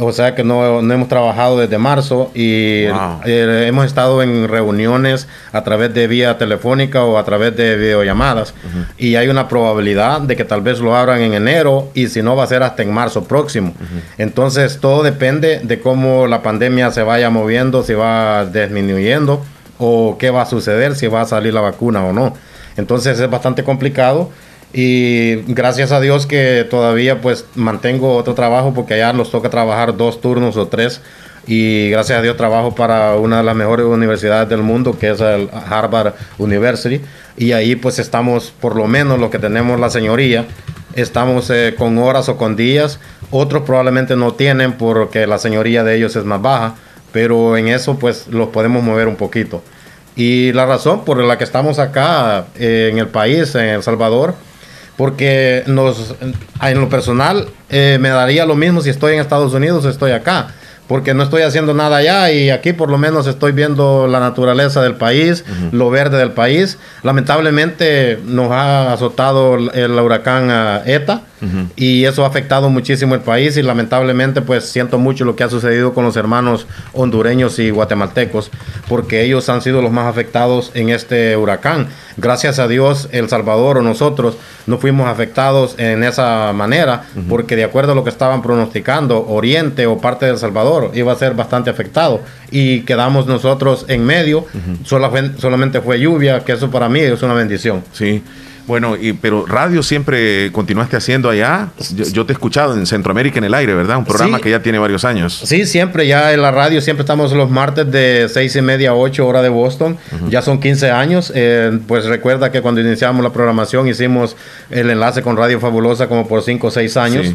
O sea que no, no hemos trabajado desde marzo y Wow. eh, hemos estado en reuniones a través de vía telefónica o a través de videollamadas y hay una probabilidad de que tal vez lo abran en enero y si no va a ser hasta en marzo próximo. Entonces todo depende de cómo la pandemia se vaya moviendo, si va disminuyendo o qué va a suceder, si va a salir la vacuna o no. Entonces es bastante complicado y gracias a Dios que todavía pues mantengo otro trabajo porque allá nos toca trabajar dos turnos o tres. Y gracias a Dios trabajo para una de las mejores universidades del mundo que es el Harvard University. Y ahí pues estamos por lo menos lo que tenemos la señoría estamos eh, con horas o con días. Otros probablemente no tienen porque la señoría de ellos es más baja pero en eso pues los podemos mover un poquito. Y la razón por la que estamos acá eh, en el país en El Salvador porque nos, en lo personal eh, me daría lo mismo si estoy en Estados Unidos o estoy acá, porque no estoy haciendo nada allá y aquí por lo menos estoy viendo la naturaleza del país, lo verde del país. Lamentablemente nos ha azotado el, el huracán y eso ha afectado muchísimo el país y lamentablemente pues siento mucho lo que ha sucedido con los hermanos hondureños y guatemaltecos porque ellos han sido los más afectados en este huracán. Gracias a Dios El Salvador o nosotros no fuimos afectados en esa manera porque de acuerdo a lo que estaban pronosticando Oriente o parte de El Salvador iba a ser bastante afectado y quedamos nosotros en medio, Sola- solamente fue lluvia que eso para mí es una bendición. Sí. Bueno, y, pero radio siempre continuaste haciendo allá. Yo, te he escuchado en Centroamérica en el aire, ¿verdad? Un programa que ya tiene varios años. Sí, siempre, ya en la radio siempre estamos los martes de seis y media a 8 hora de Boston. Ya son 15 años. Eh, pues recuerda que cuando iniciamos la programación hicimos el enlace con Radio Fabulosa como por 5 o 6 años.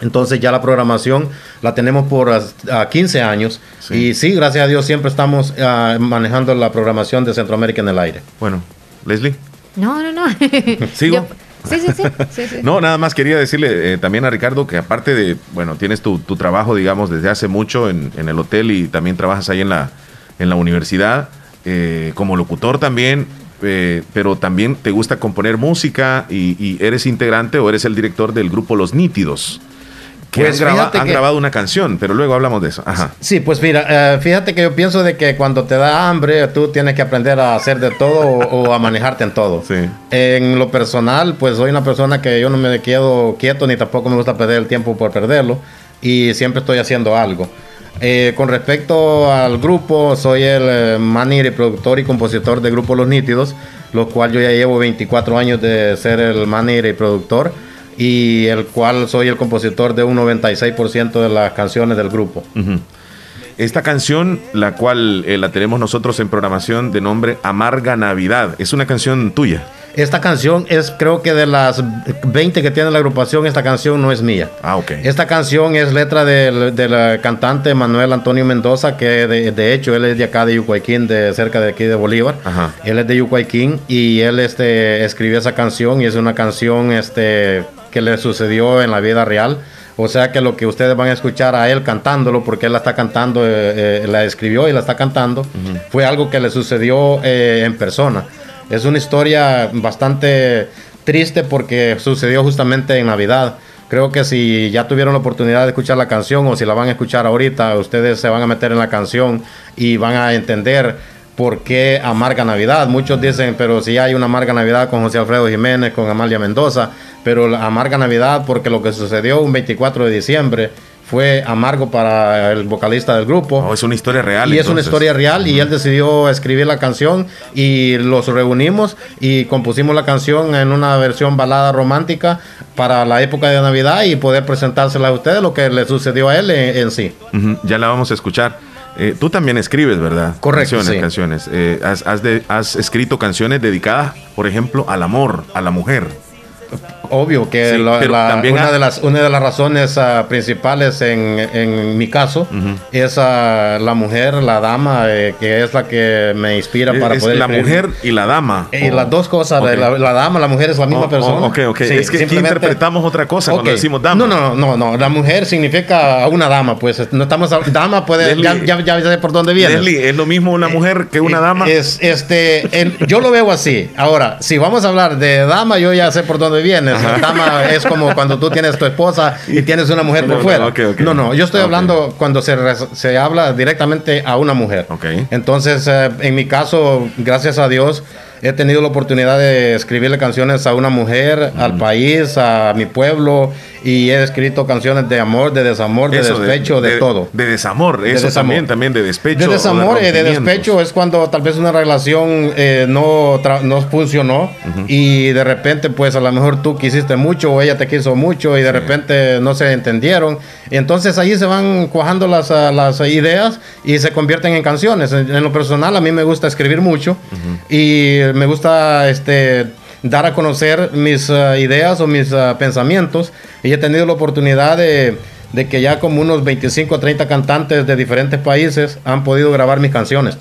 Entonces ya la programación la tenemos por a, 15 años y sí, gracias a Dios siempre estamos ah, manejando la programación de Centroamérica en el aire. Bueno, Leslie. No, no, no. ¿Sigo? sí, sí, sí, No, nada más quería decirle eh, también a Ricardo que aparte de, bueno, tienes tu, trabajo, digamos, desde hace mucho en, el hotel y también trabajas ahí en la, en la universidad, eh, como locutor también, eh, pero también te gusta componer música y, y, eres integrante o eres el director del grupo Los Nítidos que pues han, grabado una canción, pero luego hablamos de eso. Ajá. Sí, pues mira, eh, fíjate que yo pienso de que cuando te da hambre, tú tienes que aprender a hacer de todo o, a manejarte en todo. Sí. En lo personal, pues soy una persona que yo no me quedo quieto ni tampoco me gusta perder el tiempo por perderlo y siempre estoy haciendo algo. Eh, con respecto al grupo, soy el eh, manager, productor y compositor del grupo Los Nítidos, lo cual yo ya llevo 24 años de ser el manager y productor y el cual soy el compositor de un 96% de las canciones del grupo. Esta canción, la cual eh, la tenemos nosotros en programación de nombre Amarga Navidad, es una canción tuya. Esta canción es, creo que de las 20 que tiene la agrupación, esta canción no es mía. Ah, ok. Esta canción es letra del, del cantante Manuel Antonio Mendoza, que de, hecho él es de acá de Yucuayquín, de cerca de aquí de Bolívar. Ajá. Él es de Yucuayquín y él este, escribió esa canción y es una canción este, que le sucedió en la vida real. O sea que lo que ustedes van a escuchar a él cantándolo, porque él la está cantando, eh, eh, la escribió y la está cantando, fue algo que le sucedió eh, en persona. Es una historia bastante triste porque sucedió justamente en Navidad. Creo que si ya tuvieron la oportunidad de escuchar la canción o si la van a escuchar ahorita, ustedes se van a meter en la canción y van a entender por qué amarga Navidad. Muchos dicen, pero si hay una amarga Navidad con José Alfredo Jiménez, con Amalia Mendoza, pero la amarga Navidad porque lo que sucedió un 24 de diciembre fue amargo para el vocalista del grupo. Oh, es una historia real. Y es una historia real y él decidió escribir la canción y los reunimos y compusimos la canción en una versión balada romántica para la época de Navidad y poder presentársela a ustedes lo que le sucedió a él en, sí. Ya la vamos a escuchar. Eh, tú también escribes, ¿verdad? Correcto. Canciones, canciones. Eh, has, has escrito canciones dedicadas, por ejemplo, al amor, a la mujer obvio que una, de las, una de las razones ah, principales en, en, mi caso es uh, la mujer, la dama, eh, que es la que me inspira para poder. La mujer y la dama. Y las dos cosas, la, dama, la mujer es la misma oh, oh, persona. ok, ok. es que aquí interpretamos otra cosa cuando decimos dama. No, no, no, no, La mujer significa una dama, pues no estamos. Dama puede. ya, ya, sé por dónde viene. ¿es lo mismo una mujer que una dama? Es, este, yo lo veo así. Ahora, si vamos a hablar de dama, yo ya sé por dónde vienes dama es como cuando tú tienes tu esposa y tienes una mujer por fuera. No, no, yo estoy hablando cuando se, se habla directamente a una mujer. Entonces, eh, en mi caso, gracias a Dios, he tenido la oportunidad de escribirle canciones a una mujer, al país, a mi pueblo y he escrito canciones de amor, de desamor, de despecho, de, todo. De desamor, eso también, también de despecho. De desamor y de, despecho es cuando tal vez una relación eh, no, no funcionó y de repente pues a lo mejor tú quisiste mucho o ella te quiso mucho y de repente no se entendieron. Y entonces ahí se van cuajando las, ah, las ideas y se convierten en canciones. En, lo personal a mí me gusta escribir mucho y me gusta este dar a conocer mis uh, ideas o mis uh, pensamientos. Y he tenido la oportunidad de, que ya como unos 25 o 30 cantantes de diferentes países han podido grabar mis canciones.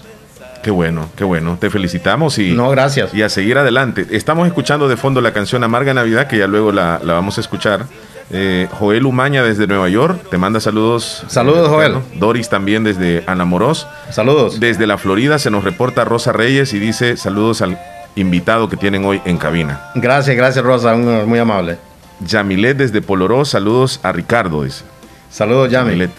Qué bueno, qué bueno. Te felicitamos y, no, gracias. y a seguir adelante. Estamos escuchando de fondo la canción Amarga Navidad, que ya luego la, vamos a escuchar. Eh, Joel Umaña desde Nueva York te manda saludos. Saludos, Joel. Doris también desde Anamoros. Saludos. Desde la Florida se nos reporta Rosa Reyes y dice saludos al invitado que tienen hoy en cabina. Gracias, gracias Rosa, muy amable. Yamilet desde Poloró, saludos a Ricardo, dice. Saludos Yamilet.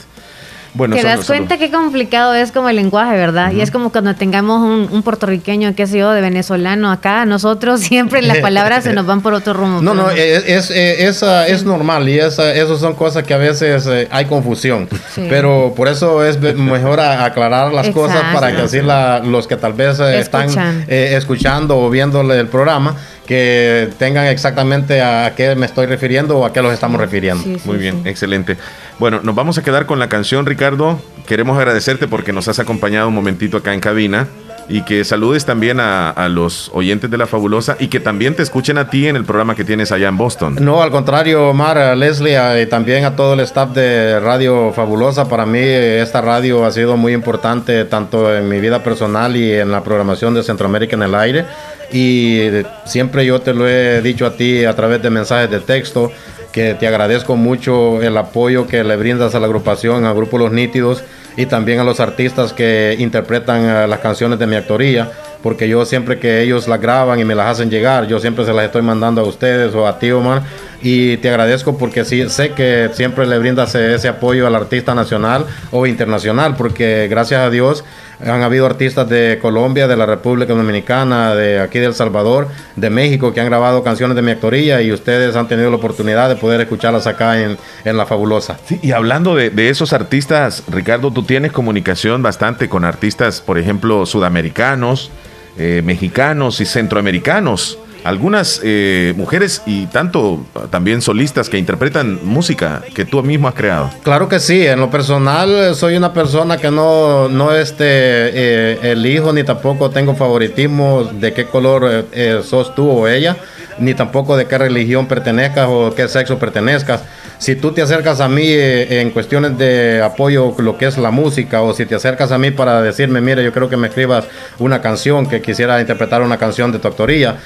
Bueno, Te das cuenta qué complicado es como el lenguaje, ¿verdad? Y es como cuando tengamos un, puertorriqueño, qué sé yo, de venezolano acá, nosotros siempre las palabras se nos van por otro rumbo. No, no, es, es, es, normal y esa, eso son cosas que a veces eh, hay confusión. Pero por eso es mejor aclarar las cosas para que así la, los que tal vez eh, están eh, escuchando o viendo el programa que tengan exactamente a qué me estoy refiriendo o a qué los estamos refiriendo. Muy bien, excelente. Bueno, nos vamos a quedar con la canción, Ricardo. Queremos agradecerte porque nos has acompañado un momentito acá en cabina y que saludes también a, los oyentes de La Fabulosa y que también te escuchen a ti en el programa que tienes allá en Boston. No, al contrario, Omar, a Leslie y también a todo el staff de Radio Fabulosa. Para mí esta radio ha sido muy importante tanto en mi vida personal y en la programación de Centroamérica en el aire. Y siempre yo te lo he dicho a ti a través de mensajes de texto que te agradezco mucho el apoyo que le brindas a la agrupación, al Grupo Los Nítidos y también a los artistas que interpretan eh, las canciones de mi actoría, porque yo siempre que ellos las graban y me las hacen llegar, yo siempre se las estoy mandando a ustedes o a ti, Omar, y te agradezco porque sí, sé que siempre le brindas ese apoyo al artista nacional o internacional, porque gracias a Dios han habido artistas de Colombia, de la República Dominicana, de aquí de El Salvador, de México, que han grabado canciones de mi actoría y ustedes han tenido la oportunidad de poder escucharlas acá en, La Fabulosa. Y hablando de, de, esos artistas, Ricardo, tú tienes comunicación bastante con artistas, por ejemplo, sudamericanos, eh, mexicanos y centroamericanos algunas eh, mujeres y tanto también solistas que interpretan música que tú mismo has creado. Claro que sí, en lo personal soy una persona que no, no este, eh, elijo ni tampoco tengo favoritismo de qué color eh, sos tú o ella, ni tampoco de qué religión pertenezcas o qué sexo pertenezcas si tú te acercas a mí en cuestiones de apoyo lo que es la música o si te acercas a mí para decirme, mire, yo creo que me escribas una canción, que quisiera interpretar una canción de tu autoría,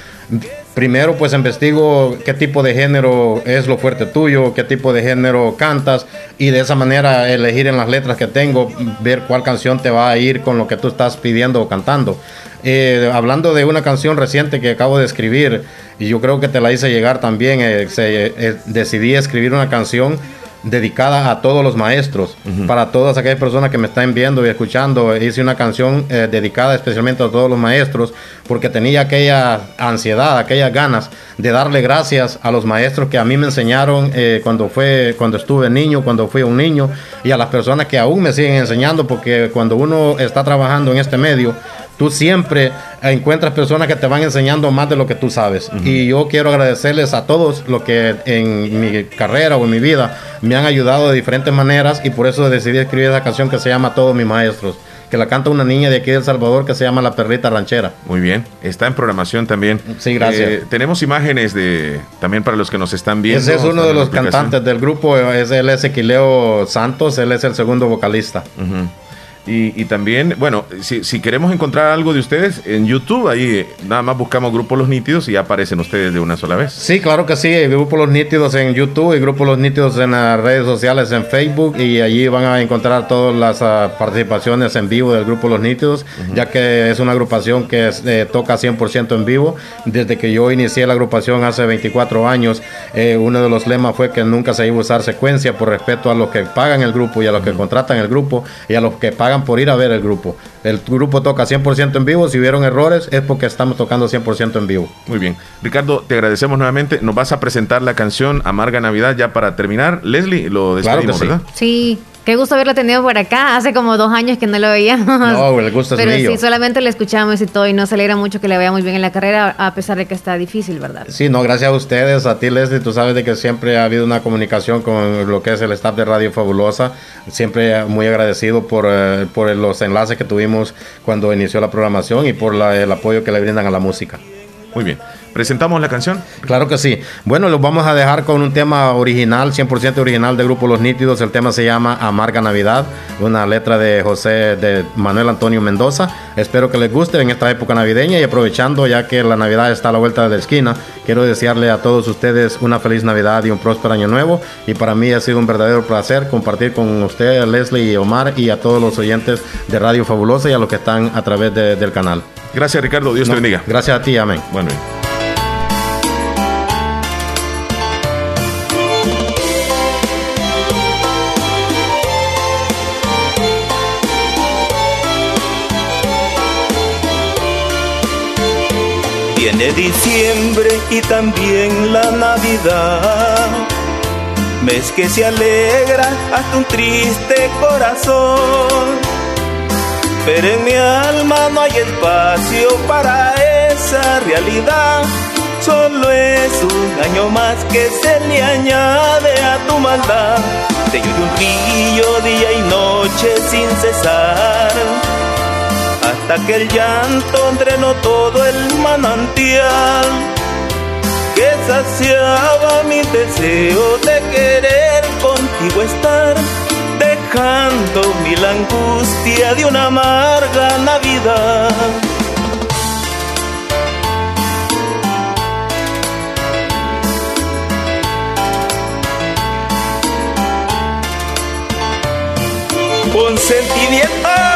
primero pues investigo qué tipo de género es lo fuerte tuyo, qué tipo de género cantas y de esa manera elegir en las letras que tengo, ver cuál canción te va a ir con lo que tú estás pidiendo o cantando. Eh, hablando de una canción reciente que acabo de escribir, y yo creo que te la hice llegar también, eh, eh, decidí escribir una canción dedicada a todos los maestros, para todas aquellas personas que me están viendo y escuchando. Hice una canción eh, dedicada especialmente a todos los maestros, porque tenía aquella ansiedad, aquellas ganas de darle gracias a los maestros que a mí me enseñaron eh, cuando, fue, cuando estuve niño, cuando fui un niño, y a las personas que aún me siguen enseñando, porque cuando uno está trabajando en este medio, tú siempre encuentras personas que te van enseñando más de lo que tú sabes. Y yo quiero agradecerles a todos los que en mi carrera o en mi vida me han ayudado de diferentes maneras y por eso decidí escribir esa canción que se llama Todos mis maestros que la canta una niña de aquí de El Salvador que se llama La Perrita Ranchera. Muy bien, está en programación también. Sí, gracias. Eh, tenemos imágenes de también para los que nos están viendo. Ese es uno de los cantantes del grupo, es el Ezequileo Santos, él es el segundo vocalista. Y, también, bueno, si, queremos encontrar algo de ustedes en YouTube, ahí nada más buscamos Grupo Los Nítidos y aparecen ustedes de una sola vez. Sí, claro que sí, Grupo Los Nítidos en YouTube y Grupo Los Nítidos en las redes sociales en Facebook y allí van a encontrar todas las ah, participaciones en vivo del Grupo Los Nítidos, ya que es una agrupación que eh, toca 100% en vivo. Desde que yo inicié la agrupación hace 24 años, eh, uno de los lemas fue que nunca se iba a usar secuencia por respeto a los que pagan el grupo y a los que contratan el grupo y a los que pagan por ir a ver el grupo. El grupo toca 100% en vivo. Si hubieron errores es porque estamos tocando 100% en vivo. Muy bien. Ricardo, te agradecemos nuevamente. Nos vas a presentar la canción Amarga Navidad ya para terminar. Leslie, lo despedimos, ¿verdad? Sí. Qué gusto haberlo tenido por acá. Hace como dos años que no lo veíamos. No, el gusto es Pero sí, solamente le escuchamos y todo. Y nos alegra mucho que le vaya muy bien en la carrera, a pesar de que está difícil, ¿verdad? Sí, no, gracias a ustedes. A ti, Leslie, tú sabes de que siempre ha habido una comunicación con lo que es el staff de Radio Fabulosa. Siempre muy agradecido por, eh, por los enlaces que tuvimos cuando inició la programación y por el apoyo que le brindan a la música. Muy bien. ¿Presentamos la canción? Claro que sí. Bueno, los vamos a dejar con un tema original, 100% original del grupo Los Nítidos. El tema se llama Amarga Navidad, una letra de José, de Manuel Antonio Mendoza. Espero que les guste en esta época navideña y aprovechando ya que la Navidad está a la vuelta de la esquina, quiero desearle a todos ustedes una feliz Navidad y un próspero año nuevo. Y para mí ha sido un verdadero placer compartir con usted, Leslie y Omar y a todos los oyentes de Radio Fabulosa y a los que están a través del canal. Gracias Ricardo, Dios te bendiga. Gracias a ti, amén. Bueno. Viene diciembre y también la Navidad, mes que se alegra hasta un triste corazón. Pero en mi alma no hay espacio para esa realidad Solo es un año más que se le añade a tu maldad. Te lloro un río día y noche sin cesar. Hasta que el llanto drenó todo el manantial que saciaba mi deseo de querer contigo estar, dejando mi angustia de una amarga Navidad. con sentimiento.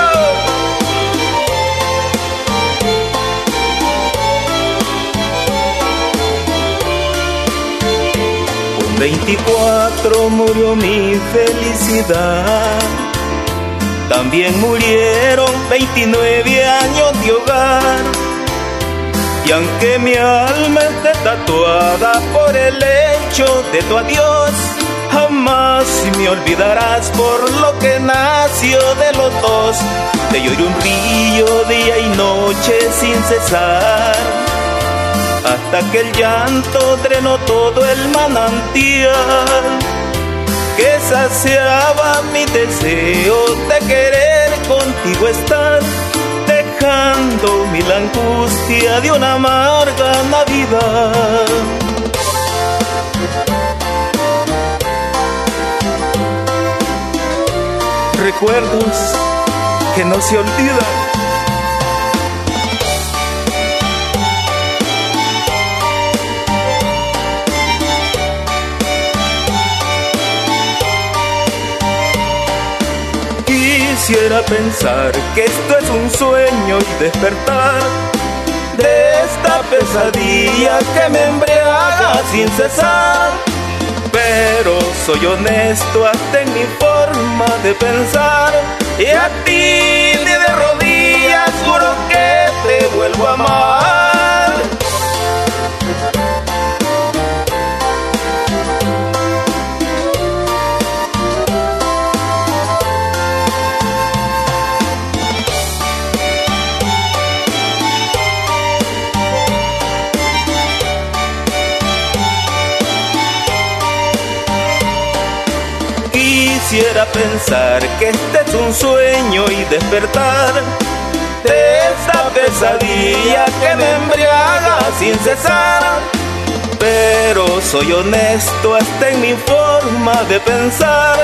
24 murió mi felicidad. También murieron 29 años de hogar. Y aunque mi alma esté tatuada por el hecho de tu adiós, Jamás me olvidarás por lo que nació de los dos. Te lloré un río día y noche sin cesar. Hasta que el llanto drenó todo el manantial. Que saciaba mi deseo de querer contigo estar. Dejando mi la angustia de una amarga Navidad. recuerdos que no se olvidan. Quisiera pensar que esto es un sueño y despertar de esta pesadilla que me embriaga sin cesar. Pero soy honesto hasta en mi forma de pensar y a ti de rodillas juro que te vuelvo a amar. Quisiera pensar que este es un sueño y despertar de esta pesadilla que me embriaga sin cesar. Pero soy honesto hasta en mi forma de pensar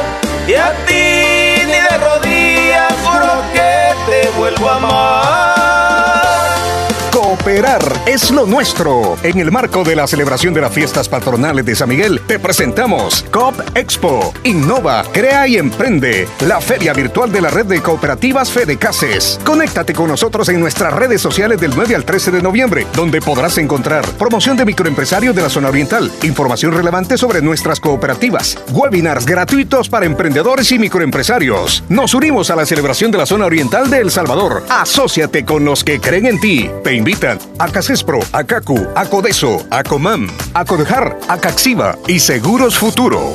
y a ti ni de rodillas juro que te vuelvo a amar. Cooperar es lo nuestro. En el marco de la celebración de las fiestas patronales de San Miguel, te presentamos COP Expo. Innova, crea y emprende. La feria virtual de la red de cooperativas Fede Cases. Conéctate con nosotros en nuestras redes sociales del 9 al 13 de noviembre, donde podrás encontrar promoción de microempresarios de la zona oriental, información relevante sobre nuestras cooperativas, webinars gratuitos para emprendedores y microempresarios. Nos unimos a la celebración de la zona oriental de El Salvador. Asociate con los que creen en ti. Te invitan a Casespro, a Cacu, a Codeso, a Comam, a Codejar, a Caxiva y Seguros Futuro.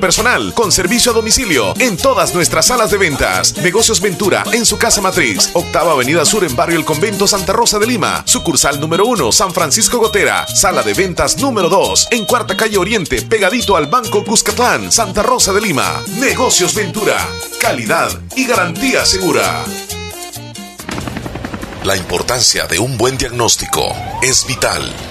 personal con servicio a domicilio en todas nuestras salas de ventas. Negocios Ventura en su casa matriz, octava avenida sur en barrio El Convento Santa Rosa de Lima, sucursal número 1 San Francisco Gotera, sala de ventas número 2 en cuarta calle Oriente, pegadito al Banco Cuscatlán, Santa Rosa de Lima. Negocios Ventura, calidad y garantía segura. La importancia de un buen diagnóstico es vital.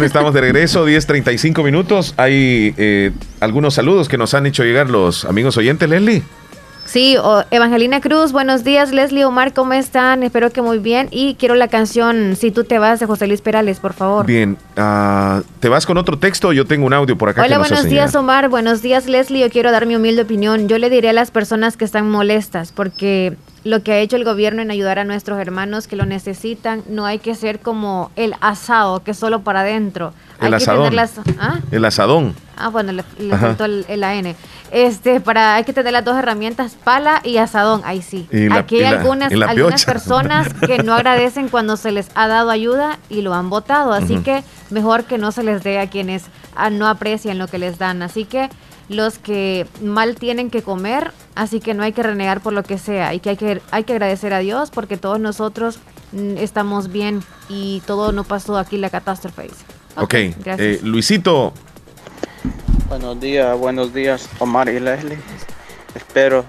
Bueno, estamos de regreso, 10.35 minutos. Hay eh, algunos saludos que nos han hecho llegar los amigos oyentes, Leslie. Sí, Evangelina Cruz, buenos días, Leslie Omar, ¿cómo están? Espero que muy bien. Y quiero la canción Si tú te vas de José Luis Perales, por favor. Bien, ah, ¿te vas con otro texto? Yo tengo un audio por acá. Hola, buenos días, Omar. Buenos días, Leslie. Yo quiero dar mi humilde opinión. Yo le diré a las personas que están molestas porque lo que ha hecho el gobierno en ayudar a nuestros hermanos que lo necesitan, no hay que ser como el asado, que es solo para adentro. El asadón. ¿ah? El asadón. Ah, bueno, le, faltó el, AN. Este, para, hay que tener las dos herramientas, pala y asadón, ahí sí. Aquí hay algunas, algunas personas que no agradecen cuando se les ha dado ayuda y lo han votado, así que mejor que no se les dé a quienes no aprecian lo que les dan. Así que los que mal tienen que comer, así que no hay que renegar por lo que sea y que hay que, hay que agradecer a Dios porque todos nosotros mm, estamos bien y todo no pasó aquí la catástrofe. Ok, eh, Luisito. Buenos días, buenos días Omar y Leslie. Espero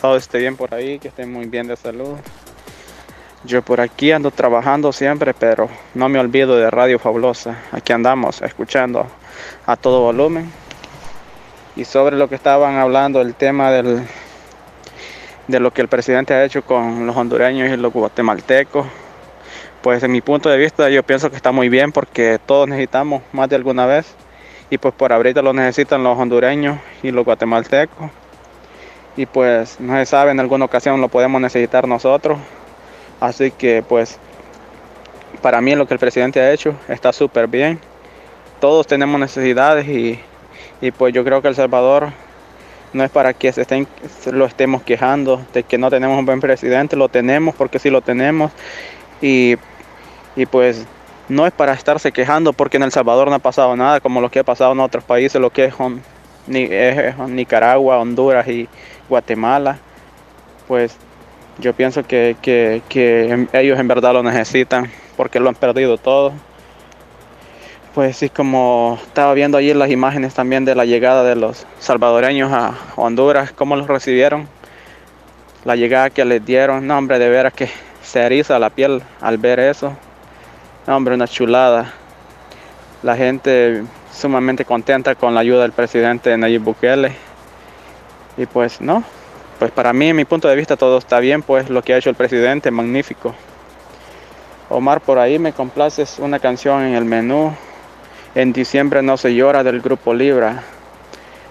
todo esté bien por ahí, que estén muy bien de salud. Yo por aquí ando trabajando siempre, pero no me olvido de Radio Fabulosa. Aquí andamos escuchando a todo volumen y sobre lo que estaban hablando, el tema del, de lo que el presidente ha hecho con los hondureños y los guatemaltecos, pues en mi punto de vista yo pienso que está muy bien porque todos necesitamos más de alguna vez. Y pues por ahorita lo necesitan los hondureños y los guatemaltecos. Y pues no se sabe, en alguna ocasión lo podemos necesitar nosotros, así que pues para mí lo que el presidente ha hecho está súper bien, todos tenemos necesidades y y pues yo creo que El Salvador no es para que se estén, lo estemos quejando de que no tenemos un buen presidente, lo tenemos porque sí lo tenemos. Y, pues no es para estarse quejando porque en El Salvador no ha pasado nada como lo que ha pasado en otros países, lo que es, Nicaragua, Honduras y Guatemala. Pues yo pienso que, que ellos en verdad lo necesitan porque lo han perdido todo pues sí, como estaba viendo ayer las imágenes también de la llegada de los salvadoreños a Honduras, cómo los recibieron, la llegada que les dieron, no hombre, de veras que se eriza la piel al ver eso, hombre, una chulada. La gente sumamente contenta con la ayuda del presidente Nayib Bukele. Y pues no, pues para mí, en mi punto de vista, todo está bien, pues lo que ha hecho el presidente, magnífico. Omar, por ahí me complaces una canción en el menú En diciembre no se llora del grupo Libra.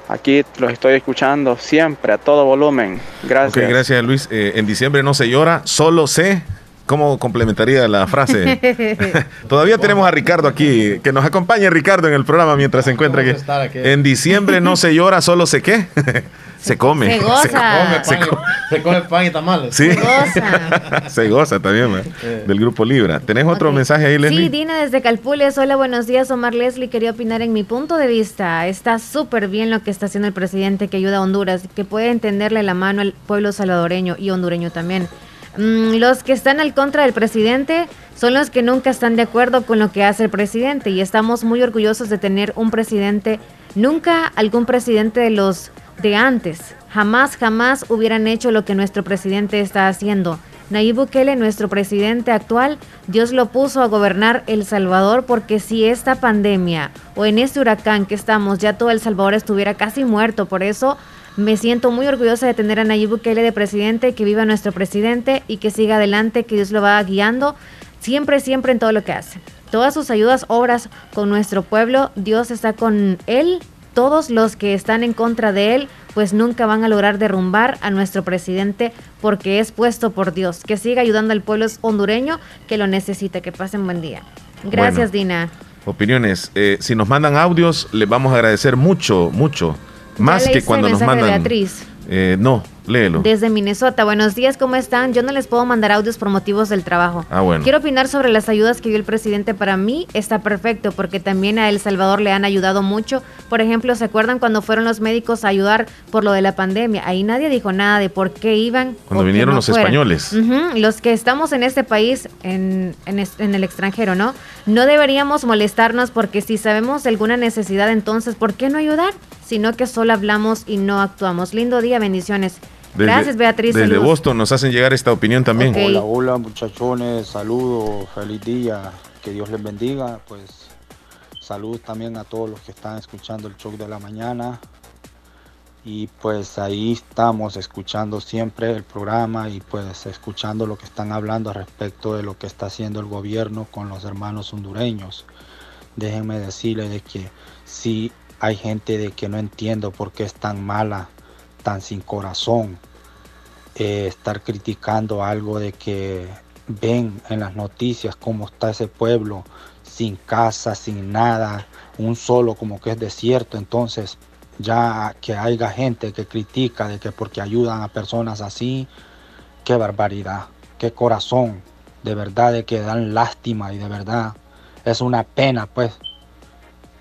Aquí los estoy escuchando siempre a todo volumen. Gracias. Ok, gracias Luis. Eh, en diciembre no se llora, solo se ¿Cómo complementaría la frase? Todavía tenemos a Ricardo aquí. Que nos acompañe Ricardo en el programa mientras se encuentra aquí. En diciembre no se llora, solo se qué. se come. Se goza. Se come, pan, se come pan y tamales. Sí. Se goza. se goza también, del grupo Libra. ¿Tenés otro mensaje ahí, Leslie? Sí, Dina desde Calpules. Hola, buenos días. Omar Leslie. Quería opinar en mi punto de vista. Está súper bien lo que está haciendo el presidente que ayuda a Honduras, que puede entenderle la mano al pueblo salvadoreño y hondureño también. Mm, los que están al contra del presidente son los que nunca están de acuerdo con lo que hace el presidente y estamos muy orgullosos de tener un presidente, nunca algún presidente de los de antes, jamás, jamás hubieran hecho lo que nuestro presidente está haciendo. Nayib Bukele, nuestro presidente actual, Dios lo puso a gobernar El Salvador porque si esta pandemia o en este huracán que estamos ya todo El Salvador estuviera casi muerto, por eso me siento muy orgullosa de tener a Nayib Bukele de presidente, que viva nuestro presidente y que siga adelante, que Dios lo va guiando siempre, siempre en todo lo que hace. Todas sus ayudas, obras con nuestro pueblo, Dios está con él. Todos los que están en contra de él, pues nunca van a lograr derrumbar a nuestro presidente porque es puesto por Dios. Que siga ayudando al pueblo hondureño que lo necesita. Que pasen buen día. Gracias, Dina. Opiniones. Eh, si nos mandan audios, les vamos a agradecer mucho, mucho. Más que cuando nos mandan. Beatriz. Eh, no, léelo. Desde Minnesota. Buenos días, ¿cómo están? Yo no les puedo mandar audios por motivos del trabajo. Ah, bueno. Quiero opinar sobre las ayudas que dio el presidente. Para mí está perfecto porque también a El Salvador le han ayudado mucho. Por ejemplo, ¿se acuerdan cuando fueron los médicos a ayudar por lo de la pandemia? Ahí nadie dijo nada de por qué iban. Cuando vinieron los españoles. Los que estamos en este país, en, en el extranjero, ¿no? No deberíamos molestarnos porque si sabemos alguna necesidad, entonces, ¿por qué no ayudar? Sino que solo hablamos y no actuamos. Lindo día, bendiciones. Gracias, Beatriz. Desde Boston nos hacen llegar esta opinión también. Hola, hola, muchachones. Saludos, feliz día. Que Dios les bendiga. Pues salud también a todos los que están escuchando el show de la mañana. Y pues ahí estamos escuchando siempre el programa y pues escuchando lo que están hablando respecto de lo que está haciendo el gobierno con los hermanos hondureños. Déjenme decirles de que si hay gente de que no entiendo por qué es tan mala tan sin corazón, eh, estar criticando algo de que ven en las noticias cómo está ese pueblo sin casa, sin nada, un solo como que es desierto, entonces ya que haya gente que critica de que porque ayudan a personas así, qué barbaridad, qué corazón, de verdad de que dan lástima y de verdad es una pena pues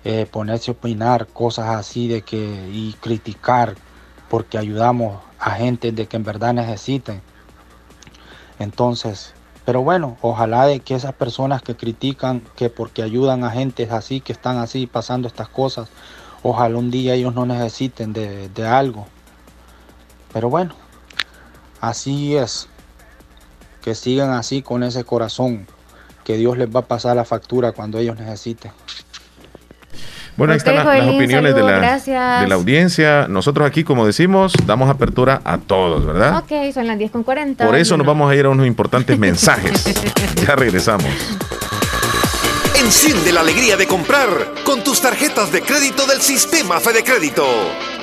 eh, ponerse a opinar cosas así de que y criticar porque ayudamos a gente de que en verdad necesiten. Entonces, pero bueno, ojalá de que esas personas que critican que porque ayudan a gente así, que están así pasando estas cosas, ojalá un día ellos no necesiten de, de algo. Pero bueno, así es. Que sigan así con ese corazón, que Dios les va a pasar la factura cuando ellos necesiten. Bueno, ahí están las, opiniones de la, de la audiencia. Nosotros aquí, como decimos, damos apertura a todos, ¿verdad? Ok, son las 10 con 40. Por eso nos vamos a ir a unos importantes mensajes. ya regresamos. Enciende la alegría de comprar con tus tarjetas de crédito del sistema Fede Crédito.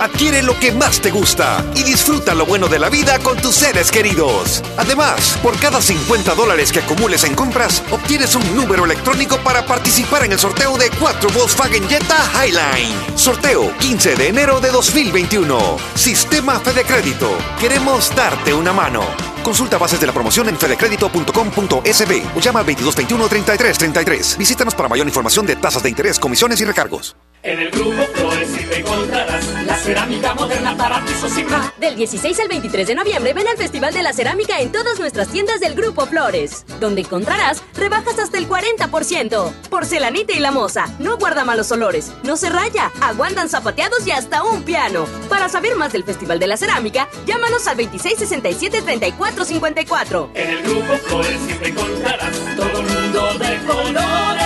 Adquiere lo que más te gusta y disfruta lo bueno de la vida con tus seres queridos. Además, por cada 50 dólares que acumules en compras, obtienes un número electrónico para participar en el sorteo de 4 Volkswagen Jetta Highline. Sorteo 15 de enero de 2021. Sistema Fede Crédito. Queremos darte una mano. Consulta bases de la promoción en fedecredito.com.sb o llama al 2221-3333. Visítanos para mayor información de tasas de interés, comisiones y recargos. En el Grupo Flores te encontrarás la cerámica moderna para pisos y más. Del 16 al 23 de noviembre ven al Festival de la Cerámica en todas nuestras tiendas del Grupo Flores, donde encontrarás rebajas hasta el 40%. Porcelanita y la moza, no guarda malos olores, no se raya, aguantan zapateados y hasta un piano. Para saber más del Festival de la Cerámica, llámanos al 2667-3454. En el Grupo Flores siempre encontrarás todo el mundo de colores.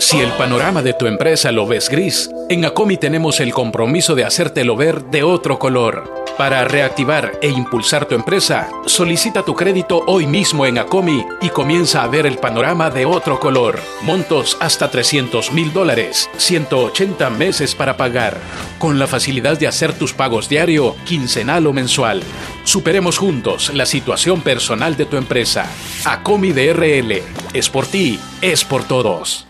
Si el panorama de tu empresa lo ves gris, en ACOMI tenemos el compromiso de hacértelo ver de otro color. Para reactivar e impulsar tu empresa, solicita tu crédito hoy mismo en ACOMI y comienza a ver el panorama de otro color. Montos hasta 300 mil dólares, 180 meses para pagar, con la facilidad de hacer tus pagos diario, quincenal o mensual. Superemos juntos la situación personal de tu empresa. ACOMI DRL. Es por ti, es por todos.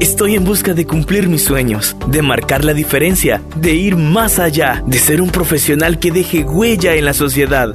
Estoy en busca de cumplir mis sueños, de marcar la diferencia, de ir más allá, de ser un profesional que deje huella en la sociedad.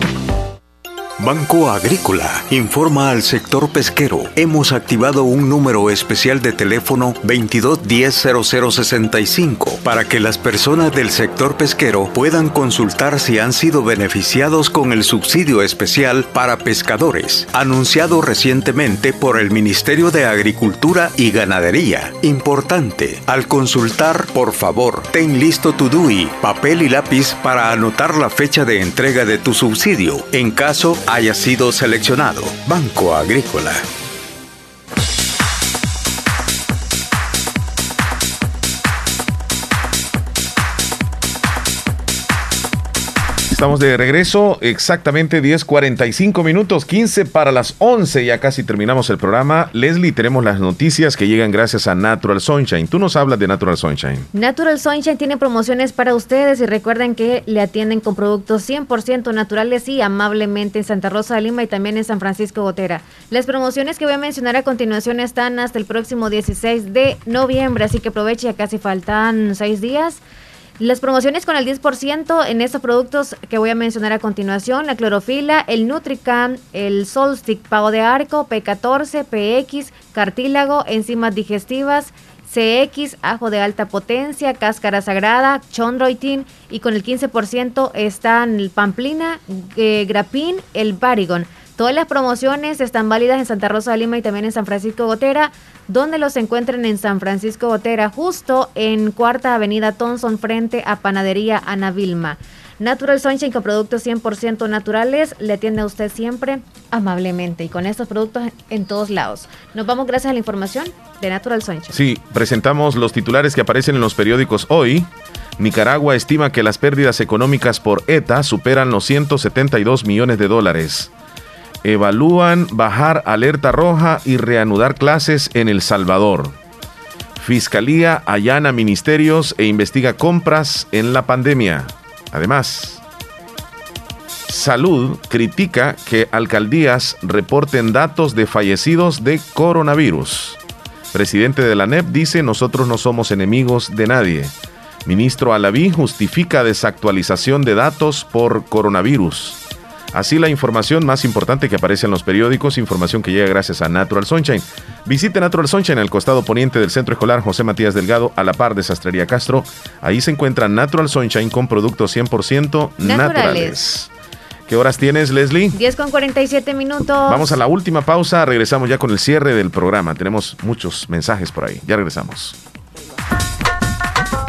Banco Agrícola informa al sector pesquero. Hemos activado un número especial de teléfono 22100065 para que las personas del sector pesquero puedan consultar si han sido beneficiados con el subsidio especial para pescadores, anunciado recientemente por el Ministerio de Agricultura y Ganadería. Importante, al consultar, por favor, ten listo tu DUI, papel y lápiz para anotar la fecha de entrega de tu subsidio. En caso haya sido seleccionado. Banco Agrícola. Estamos de regreso, exactamente 10.45 minutos, 15 para las 11, ya casi terminamos el programa. Leslie, tenemos las noticias que llegan gracias a Natural Sunshine. Tú nos hablas de Natural Sunshine. Natural Sunshine tiene promociones para ustedes y recuerden que le atienden con productos 100% naturales y amablemente en Santa Rosa de Lima y también en San Francisco Gotera. Las promociones que voy a mencionar a continuación están hasta el próximo 16 de noviembre, así que aproveche, ya casi faltan 6 días. Las promociones con el 10% en estos productos que voy a mencionar a continuación, la clorofila, el Nutricam, el Solstick, pago de arco, P14, PX, cartílago, enzimas digestivas, CX, ajo de alta potencia, cáscara sagrada, chondroitin y con el 15% están el pamplina, eh, grapín, el barigon. Todas las promociones están válidas en Santa Rosa de Lima y también en San Francisco Gotera, donde los encuentren en San Francisco Gotera, justo en Cuarta Avenida Thompson, frente a Panadería Ana Vilma. Natural Sunshine con productos 100% naturales le atiende a usted siempre amablemente y con estos productos en todos lados. Nos vamos gracias a la información de Natural Sunshine. Sí, presentamos los titulares que aparecen en los periódicos hoy. Nicaragua estima que las pérdidas económicas por ETA superan los 172 millones de dólares evalúan bajar alerta roja y reanudar clases en El Salvador. Fiscalía allana ministerios e investiga compras en la pandemia. Además, Salud critica que alcaldías reporten datos de fallecidos de coronavirus. Presidente de la NEP dice nosotros no somos enemigos de nadie. Ministro Alaví justifica desactualización de datos por coronavirus. Así la información más importante que aparece en los periódicos, información que llega gracias a Natural Sunshine. Visite Natural Sunshine al costado poniente del Centro Escolar José Matías Delgado, a la par de Sastrería Castro. Ahí se encuentra Natural Sunshine con productos 100% naturales. ¿Qué horas tienes, Leslie? 10 con 47 minutos. Vamos a la última pausa, regresamos ya con el cierre del programa. Tenemos muchos mensajes por ahí. Ya regresamos.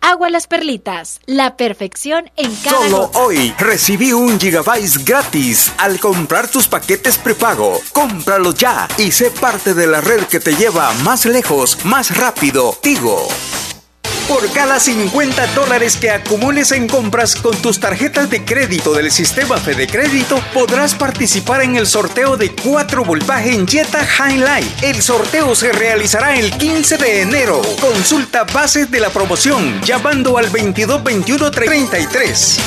agua las perlitas. La perfección en cada Solo gota. hoy recibí un gigabyte gratis al comprar tus paquetes prepago. Cómpralo ya y sé parte de la red que te lleva más lejos, más rápido. Tigo. Por cada 50 dólares que acumules en compras con tus tarjetas de crédito del sistema Fede Crédito, podrás participar en el sorteo de 4 Volkswagen Jetta Highlight. El sorteo se realizará el 15 de enero. Consulta bases de la promoción llamando al 222133.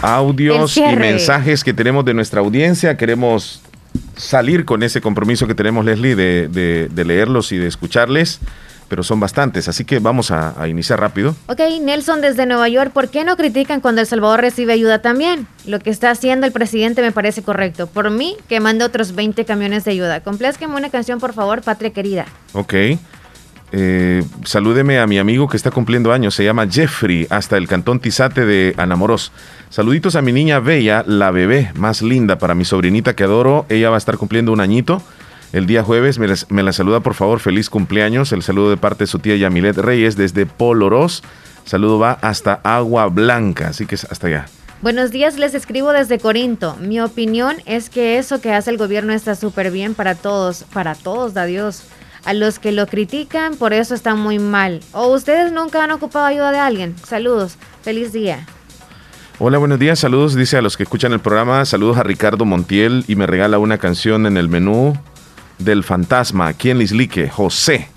Audios El y mensajes que tenemos de nuestra audiencia. Queremos salir con ese compromiso que tenemos, Leslie, de, de- de leerlos y de escucharles, pero son bastantes, así que vamos a, a iniciar rápido. Ok, Nelson desde Nueva York, ¿por qué no critican cuando El Salvador recibe ayuda también? Lo que está haciendo el presidente me parece correcto. Por mí, que mande otros 20 camiones de ayuda. Complázqueme una canción, por favor, patria querida. Ok. Eh, salúdeme a mi amigo que está cumpliendo años, se llama Jeffrey, hasta el cantón Tizate de Anamoros. Saluditos a mi niña Bella, la bebé más linda para mi sobrinita que adoro. Ella va a estar cumpliendo un añito. El día jueves me, la saluda, por favor, feliz cumpleaños. El saludo de parte de su tía Yamilet Reyes desde Poloros. Saludo va hasta Agua Blanca, así que hasta allá. Buenos días, les escribo desde Corinto. Mi opinión es que eso que hace el gobierno está súper bien para todos, para todos, da Dios. A los que lo critican, por eso está muy mal. ¿O ustedes nunca han ocupado ayuda de alguien? Saludos, feliz día. Hola, buenos días, saludos, dice a los que escuchan el programa, saludos a Ricardo Montiel y me regala una canción en el menú del fantasma, aquí en Lislique, José.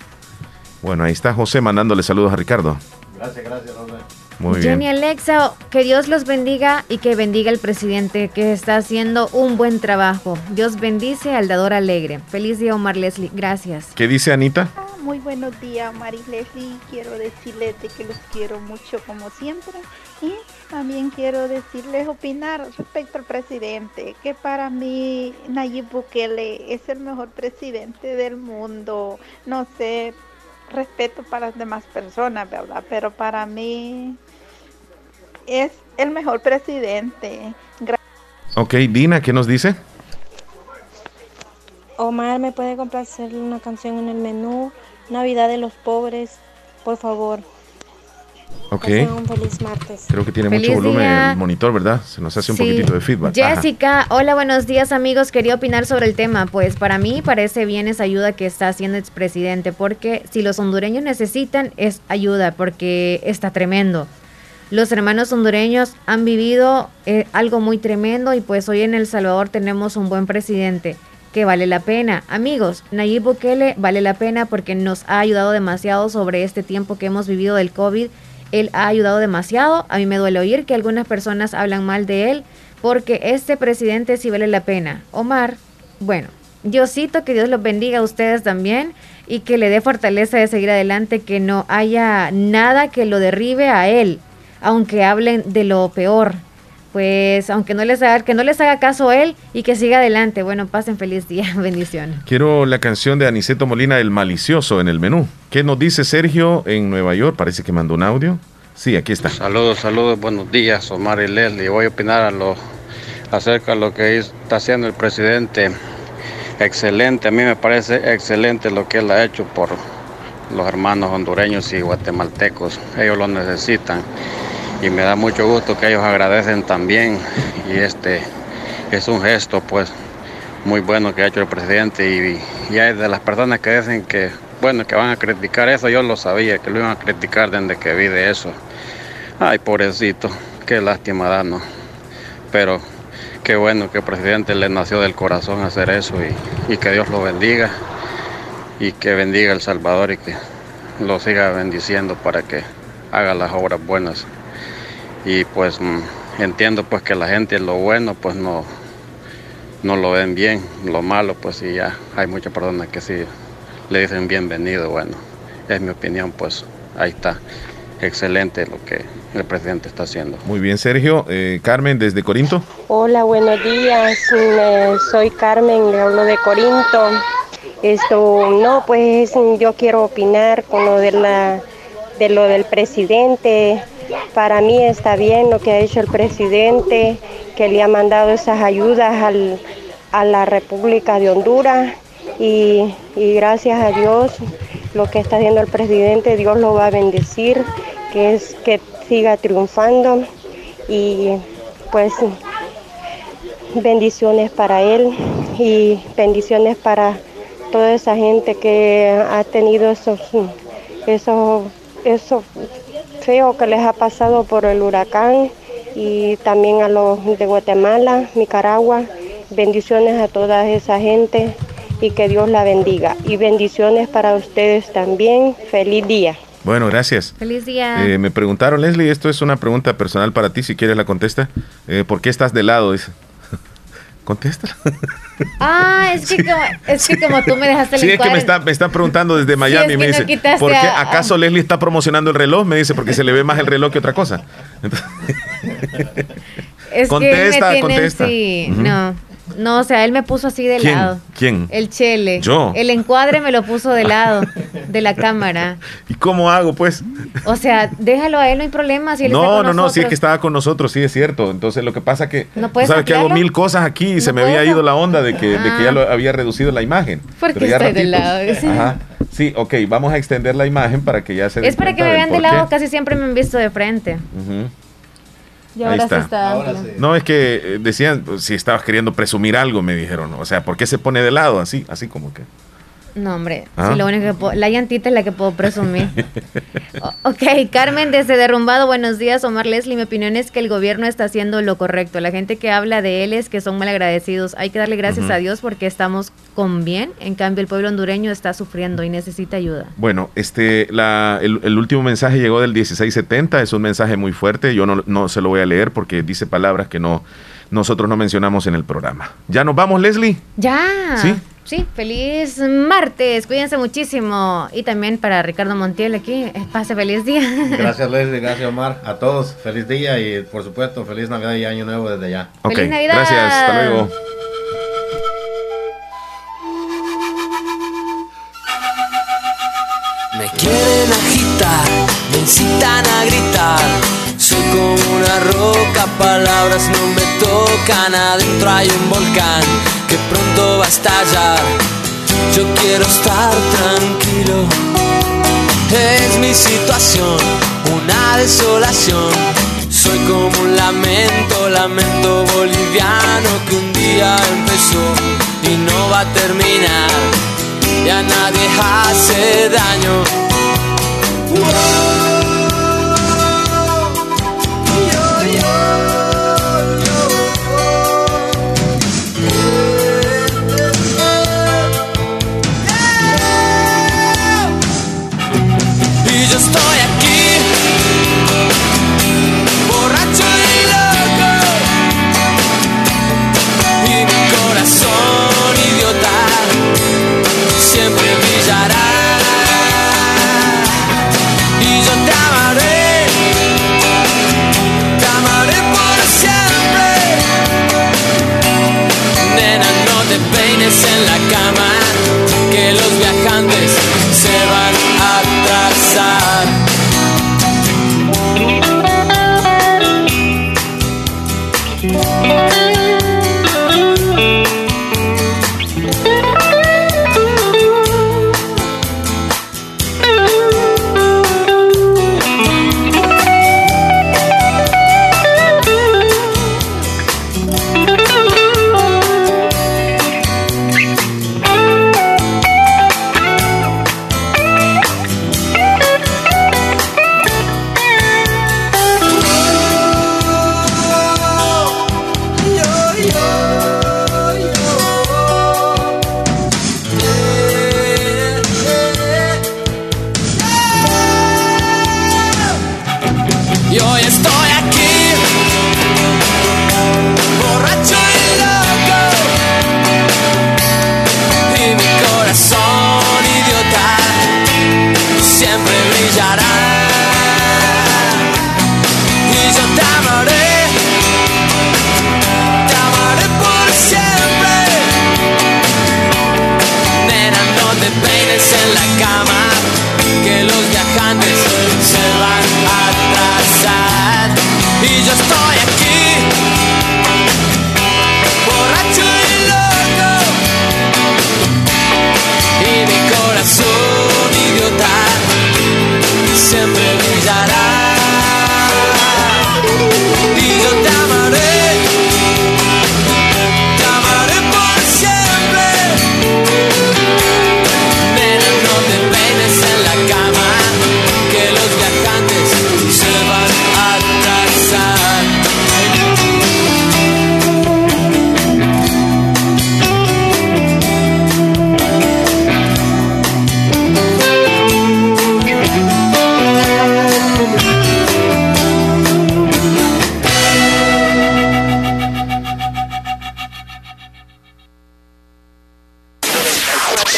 Bueno, ahí está José mandándole saludos a Ricardo. Gracias, gracias, José. Muy Jenny bien. Alexa, que Dios los bendiga y que bendiga al presidente que está haciendo un buen trabajo. Dios bendice al dador alegre. Feliz día, Omar Leslie. Gracias. ¿Qué dice Anita? Muy buenos días, Maris Leslie. Quiero decirles de que los quiero mucho como siempre. Y también quiero decirles opinar respecto al presidente, que para mí Nayib Bukele es el mejor presidente del mundo. No sé, respeto para las demás personas, ¿verdad? Pero para mí es el mejor presidente. Gra- Ok, Dina, ¿qué nos dice? Omar, ¿me puede complacer una canción en el menú? Navidad de los pobres, por favor. Ok. Un feliz martes. Creo que tiene Feliz mucho volumen día. el monitor, ¿verdad? Se nos hace un Sí. poquitito de feedback. Ajá. Jessica, hola, buenos días amigos. Quería opinar sobre el tema. Pues para mí parece bien esa ayuda que está haciendo el presidente, porque si los hondureños necesitan es ayuda, porque está tremendo. Los hermanos hondureños han vivido eh, algo muy tremendo y pues hoy en El Salvador tenemos un buen presidente que vale la pena. Amigos, Nayib Bukele vale la pena porque nos ha ayudado demasiado sobre este tiempo que hemos vivido del COVID. Él ha ayudado demasiado. A mí me duele oír que algunas personas hablan mal de él porque este presidente sí vale la pena. Omar, bueno, Diosito, que Dios los bendiga a ustedes también y que le dé fortaleza de seguir adelante, que no haya nada que lo derribe a él, aunque hablen de lo peor. Pues aunque no les haga, que no les haga caso a él y que siga adelante. Bueno, pasen feliz día, bendiciones. Quiero la canción de Aniceto Molina, El Malicioso, en el menú. ¿Qué nos dice Sergio en Nueva York? Parece que mandó un audio. Sí, aquí está. Saludos, saludos, buenos días, Omar y Leslie. Voy a opinar a lo, acerca de lo que está haciendo el presidente. Excelente, a mí me parece excelente lo que él ha hecho por los hermanos hondureños y guatemaltecos. Ellos lo necesitan y me da mucho gusto que ellos agradecen también. Y este es un gesto pues muy bueno que ha hecho el presidente. Y, y hay de las personas que dicen que bueno que van a criticar eso yo lo sabía que lo iban a criticar desde que vi de eso. Ay pobrecito qué lástima da no pero qué bueno que el presidente le nació del corazón hacer eso y, y que Dios lo bendiga y que bendiga El Salvador y que lo siga bendiciendo para que haga las obras buenas y pues mm, entiendo pues que la gente lo bueno pues no no lo ven bien lo malo pues sí ya hay muchas personas que sí le dicen bienvenido bueno es mi opinión pues ahí está excelente lo que el presidente está haciendo. Muy bien Sergio eh, Carmen desde Corinto. Hola buenos días eh, soy Carmen le hablo de Corinto. Esto no pues yo quiero opinar con lo de la de lo del presidente para mí está bien lo que ha hecho el presidente, que le ha mandado esas ayudas a la República de Honduras. Y, gracias a Dios lo que está haciendo el presidente, Dios lo va a bendecir, que es que siga triunfando. Y pues bendiciones para él y bendiciones para toda esa gente que ha tenido esos, esos, esos feo que les ha pasado por el huracán y también a los de Guatemala, Nicaragua. Bendiciones a toda esa gente y que Dios la bendiga. Y bendiciones para ustedes también. Feliz día. Bueno, gracias. Feliz día. Eh, me preguntaron, Leslie, esto es una pregunta personal para ti, si quieres la contesta. Eh, ¿Por qué estás de lado? Dice. Contéstala. Ah, es que, como, es que como tú me dejaste el Sí, es que me están está preguntando desde Miami. me dice, ¿por qué acaso Leslie está promocionando el reloj? Me dice, porque se le ve más el reloj que otra cosa. es contesta, que contesta. Sí, no. No, o sea, él me puso así de lado. ¿Quién? El chele. Yo. El encuadre me lo puso de lado de la cámara. ¿Y cómo hago, pues? O sea, déjalo a él, no hay problema. Si él no, está con no, no, sí es que estaba con nosotros, sí es cierto. Entonces lo que pasa que, ¿No puedes sabes que hago mil cosas aquí y se me había ido la onda de que, de que ya lo había reducido la imagen. ¿Por qué Pero ya estoy de lado? Sí. Ajá. Sí, ok, vamos a extender la imagen para que ya se Es para que me vean de lado, casi siempre me han visto de frente. Y Ahí ahora está. sí está amplio. No, es que eh, decían, pues, si estabas queriendo presumir algo, me dijeron. O sea, ¿por qué se pone de lado así? Así como que. No, hombre, Ah. sí, lo único que puedo- la llantita es la que puedo presumir. O- ok, Carmen desde Derrumbado, buenos días, Omar Leslie. Mi opinión es que el gobierno está haciendo lo correcto. La gente que habla de él es que son malagradecidos. Hay que darle gracias a Dios porque estamos con bien. En cambio, el pueblo hondureño está sufriendo y necesita ayuda. Bueno, este, la, el, el último mensaje llegó del 1670, es un mensaje muy fuerte, yo no, no se lo voy a leer porque dice palabras que no nosotros no mencionamos en el programa. ¿Ya nos vamos, Leslie? Ya. ¿Sí? Sí, feliz martes. Cuídense muchísimo. Y también para Ricardo Montiel aquí, eh, pase feliz día. Gracias Leslie, gracias Omar. A todos, feliz día y por supuesto feliz Navidad y Año Nuevo desde ya. Ok, ¡Feliz Navidad! gracias, hasta luego. Me quieren agitar, me incitan a gritar. Soy como una roca, palabras no me tocan. Adentro hay un volcán que pronto va a estallar. Yo quiero estar tranquilo. Es mi situación, una desolación. Soy como un lamento, lamento boliviano que un día empezó y no va a terminar. Ya nadie hace daño.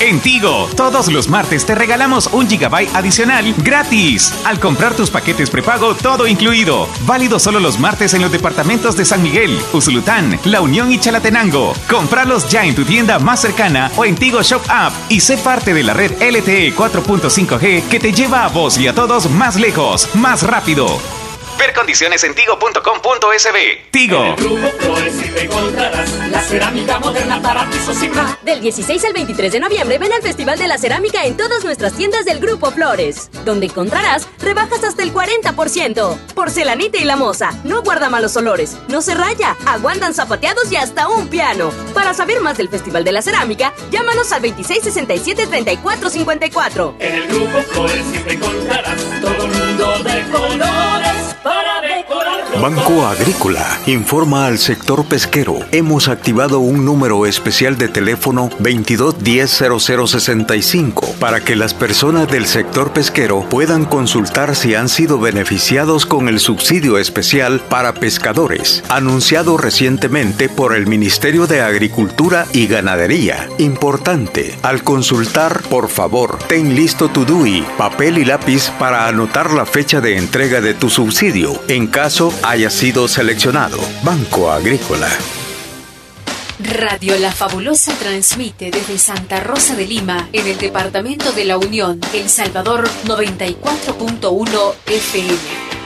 En Tigo, todos los martes te regalamos un gigabyte adicional gratis. Al comprar tus paquetes prepago, todo incluido. Válido solo los martes en los departamentos de San Miguel, Usulután, La Unión y Chalatenango. Comprarlos ya en tu tienda más cercana o en Tigo Shop App y sé parte de la red LTE 4.5G que te lleva a vos y a todos más lejos, más rápido. Ver condiciones en tigo.com.sb. Tigo. la cerámica moderna para Del 16 al 23 de noviembre ven al Festival de la Cerámica en todas nuestras tiendas del Grupo Flores, donde encontrarás rebajas hasta el 40%. Porcelanita y la moza, no guarda malos olores, no se raya, aguantan zapateados y hasta un piano. Para saber más del Festival de la Cerámica, llámanos al 2667-3454. En el Grupo Flores siempre encontrarás todo el mundo de colores. Banco Agrícola informa al sector pesquero. Hemos activado un número especial de teléfono 2210-0065 para que las personas del sector pesquero puedan consultar si han sido beneficiados con el subsidio especial para pescadores, anunciado recientemente por el Ministerio de Agricultura y Ganadería. Importante, al consultar, por favor, ten listo tu DUI, papel y lápiz para anotar la fecha de entrega de tu subsidio en haya sido seleccionado. Banco Agrícola. Radio La Fabulosa transmite desde Santa Rosa de Lima, en el departamento de la Unión, El Salvador 94.1 FM.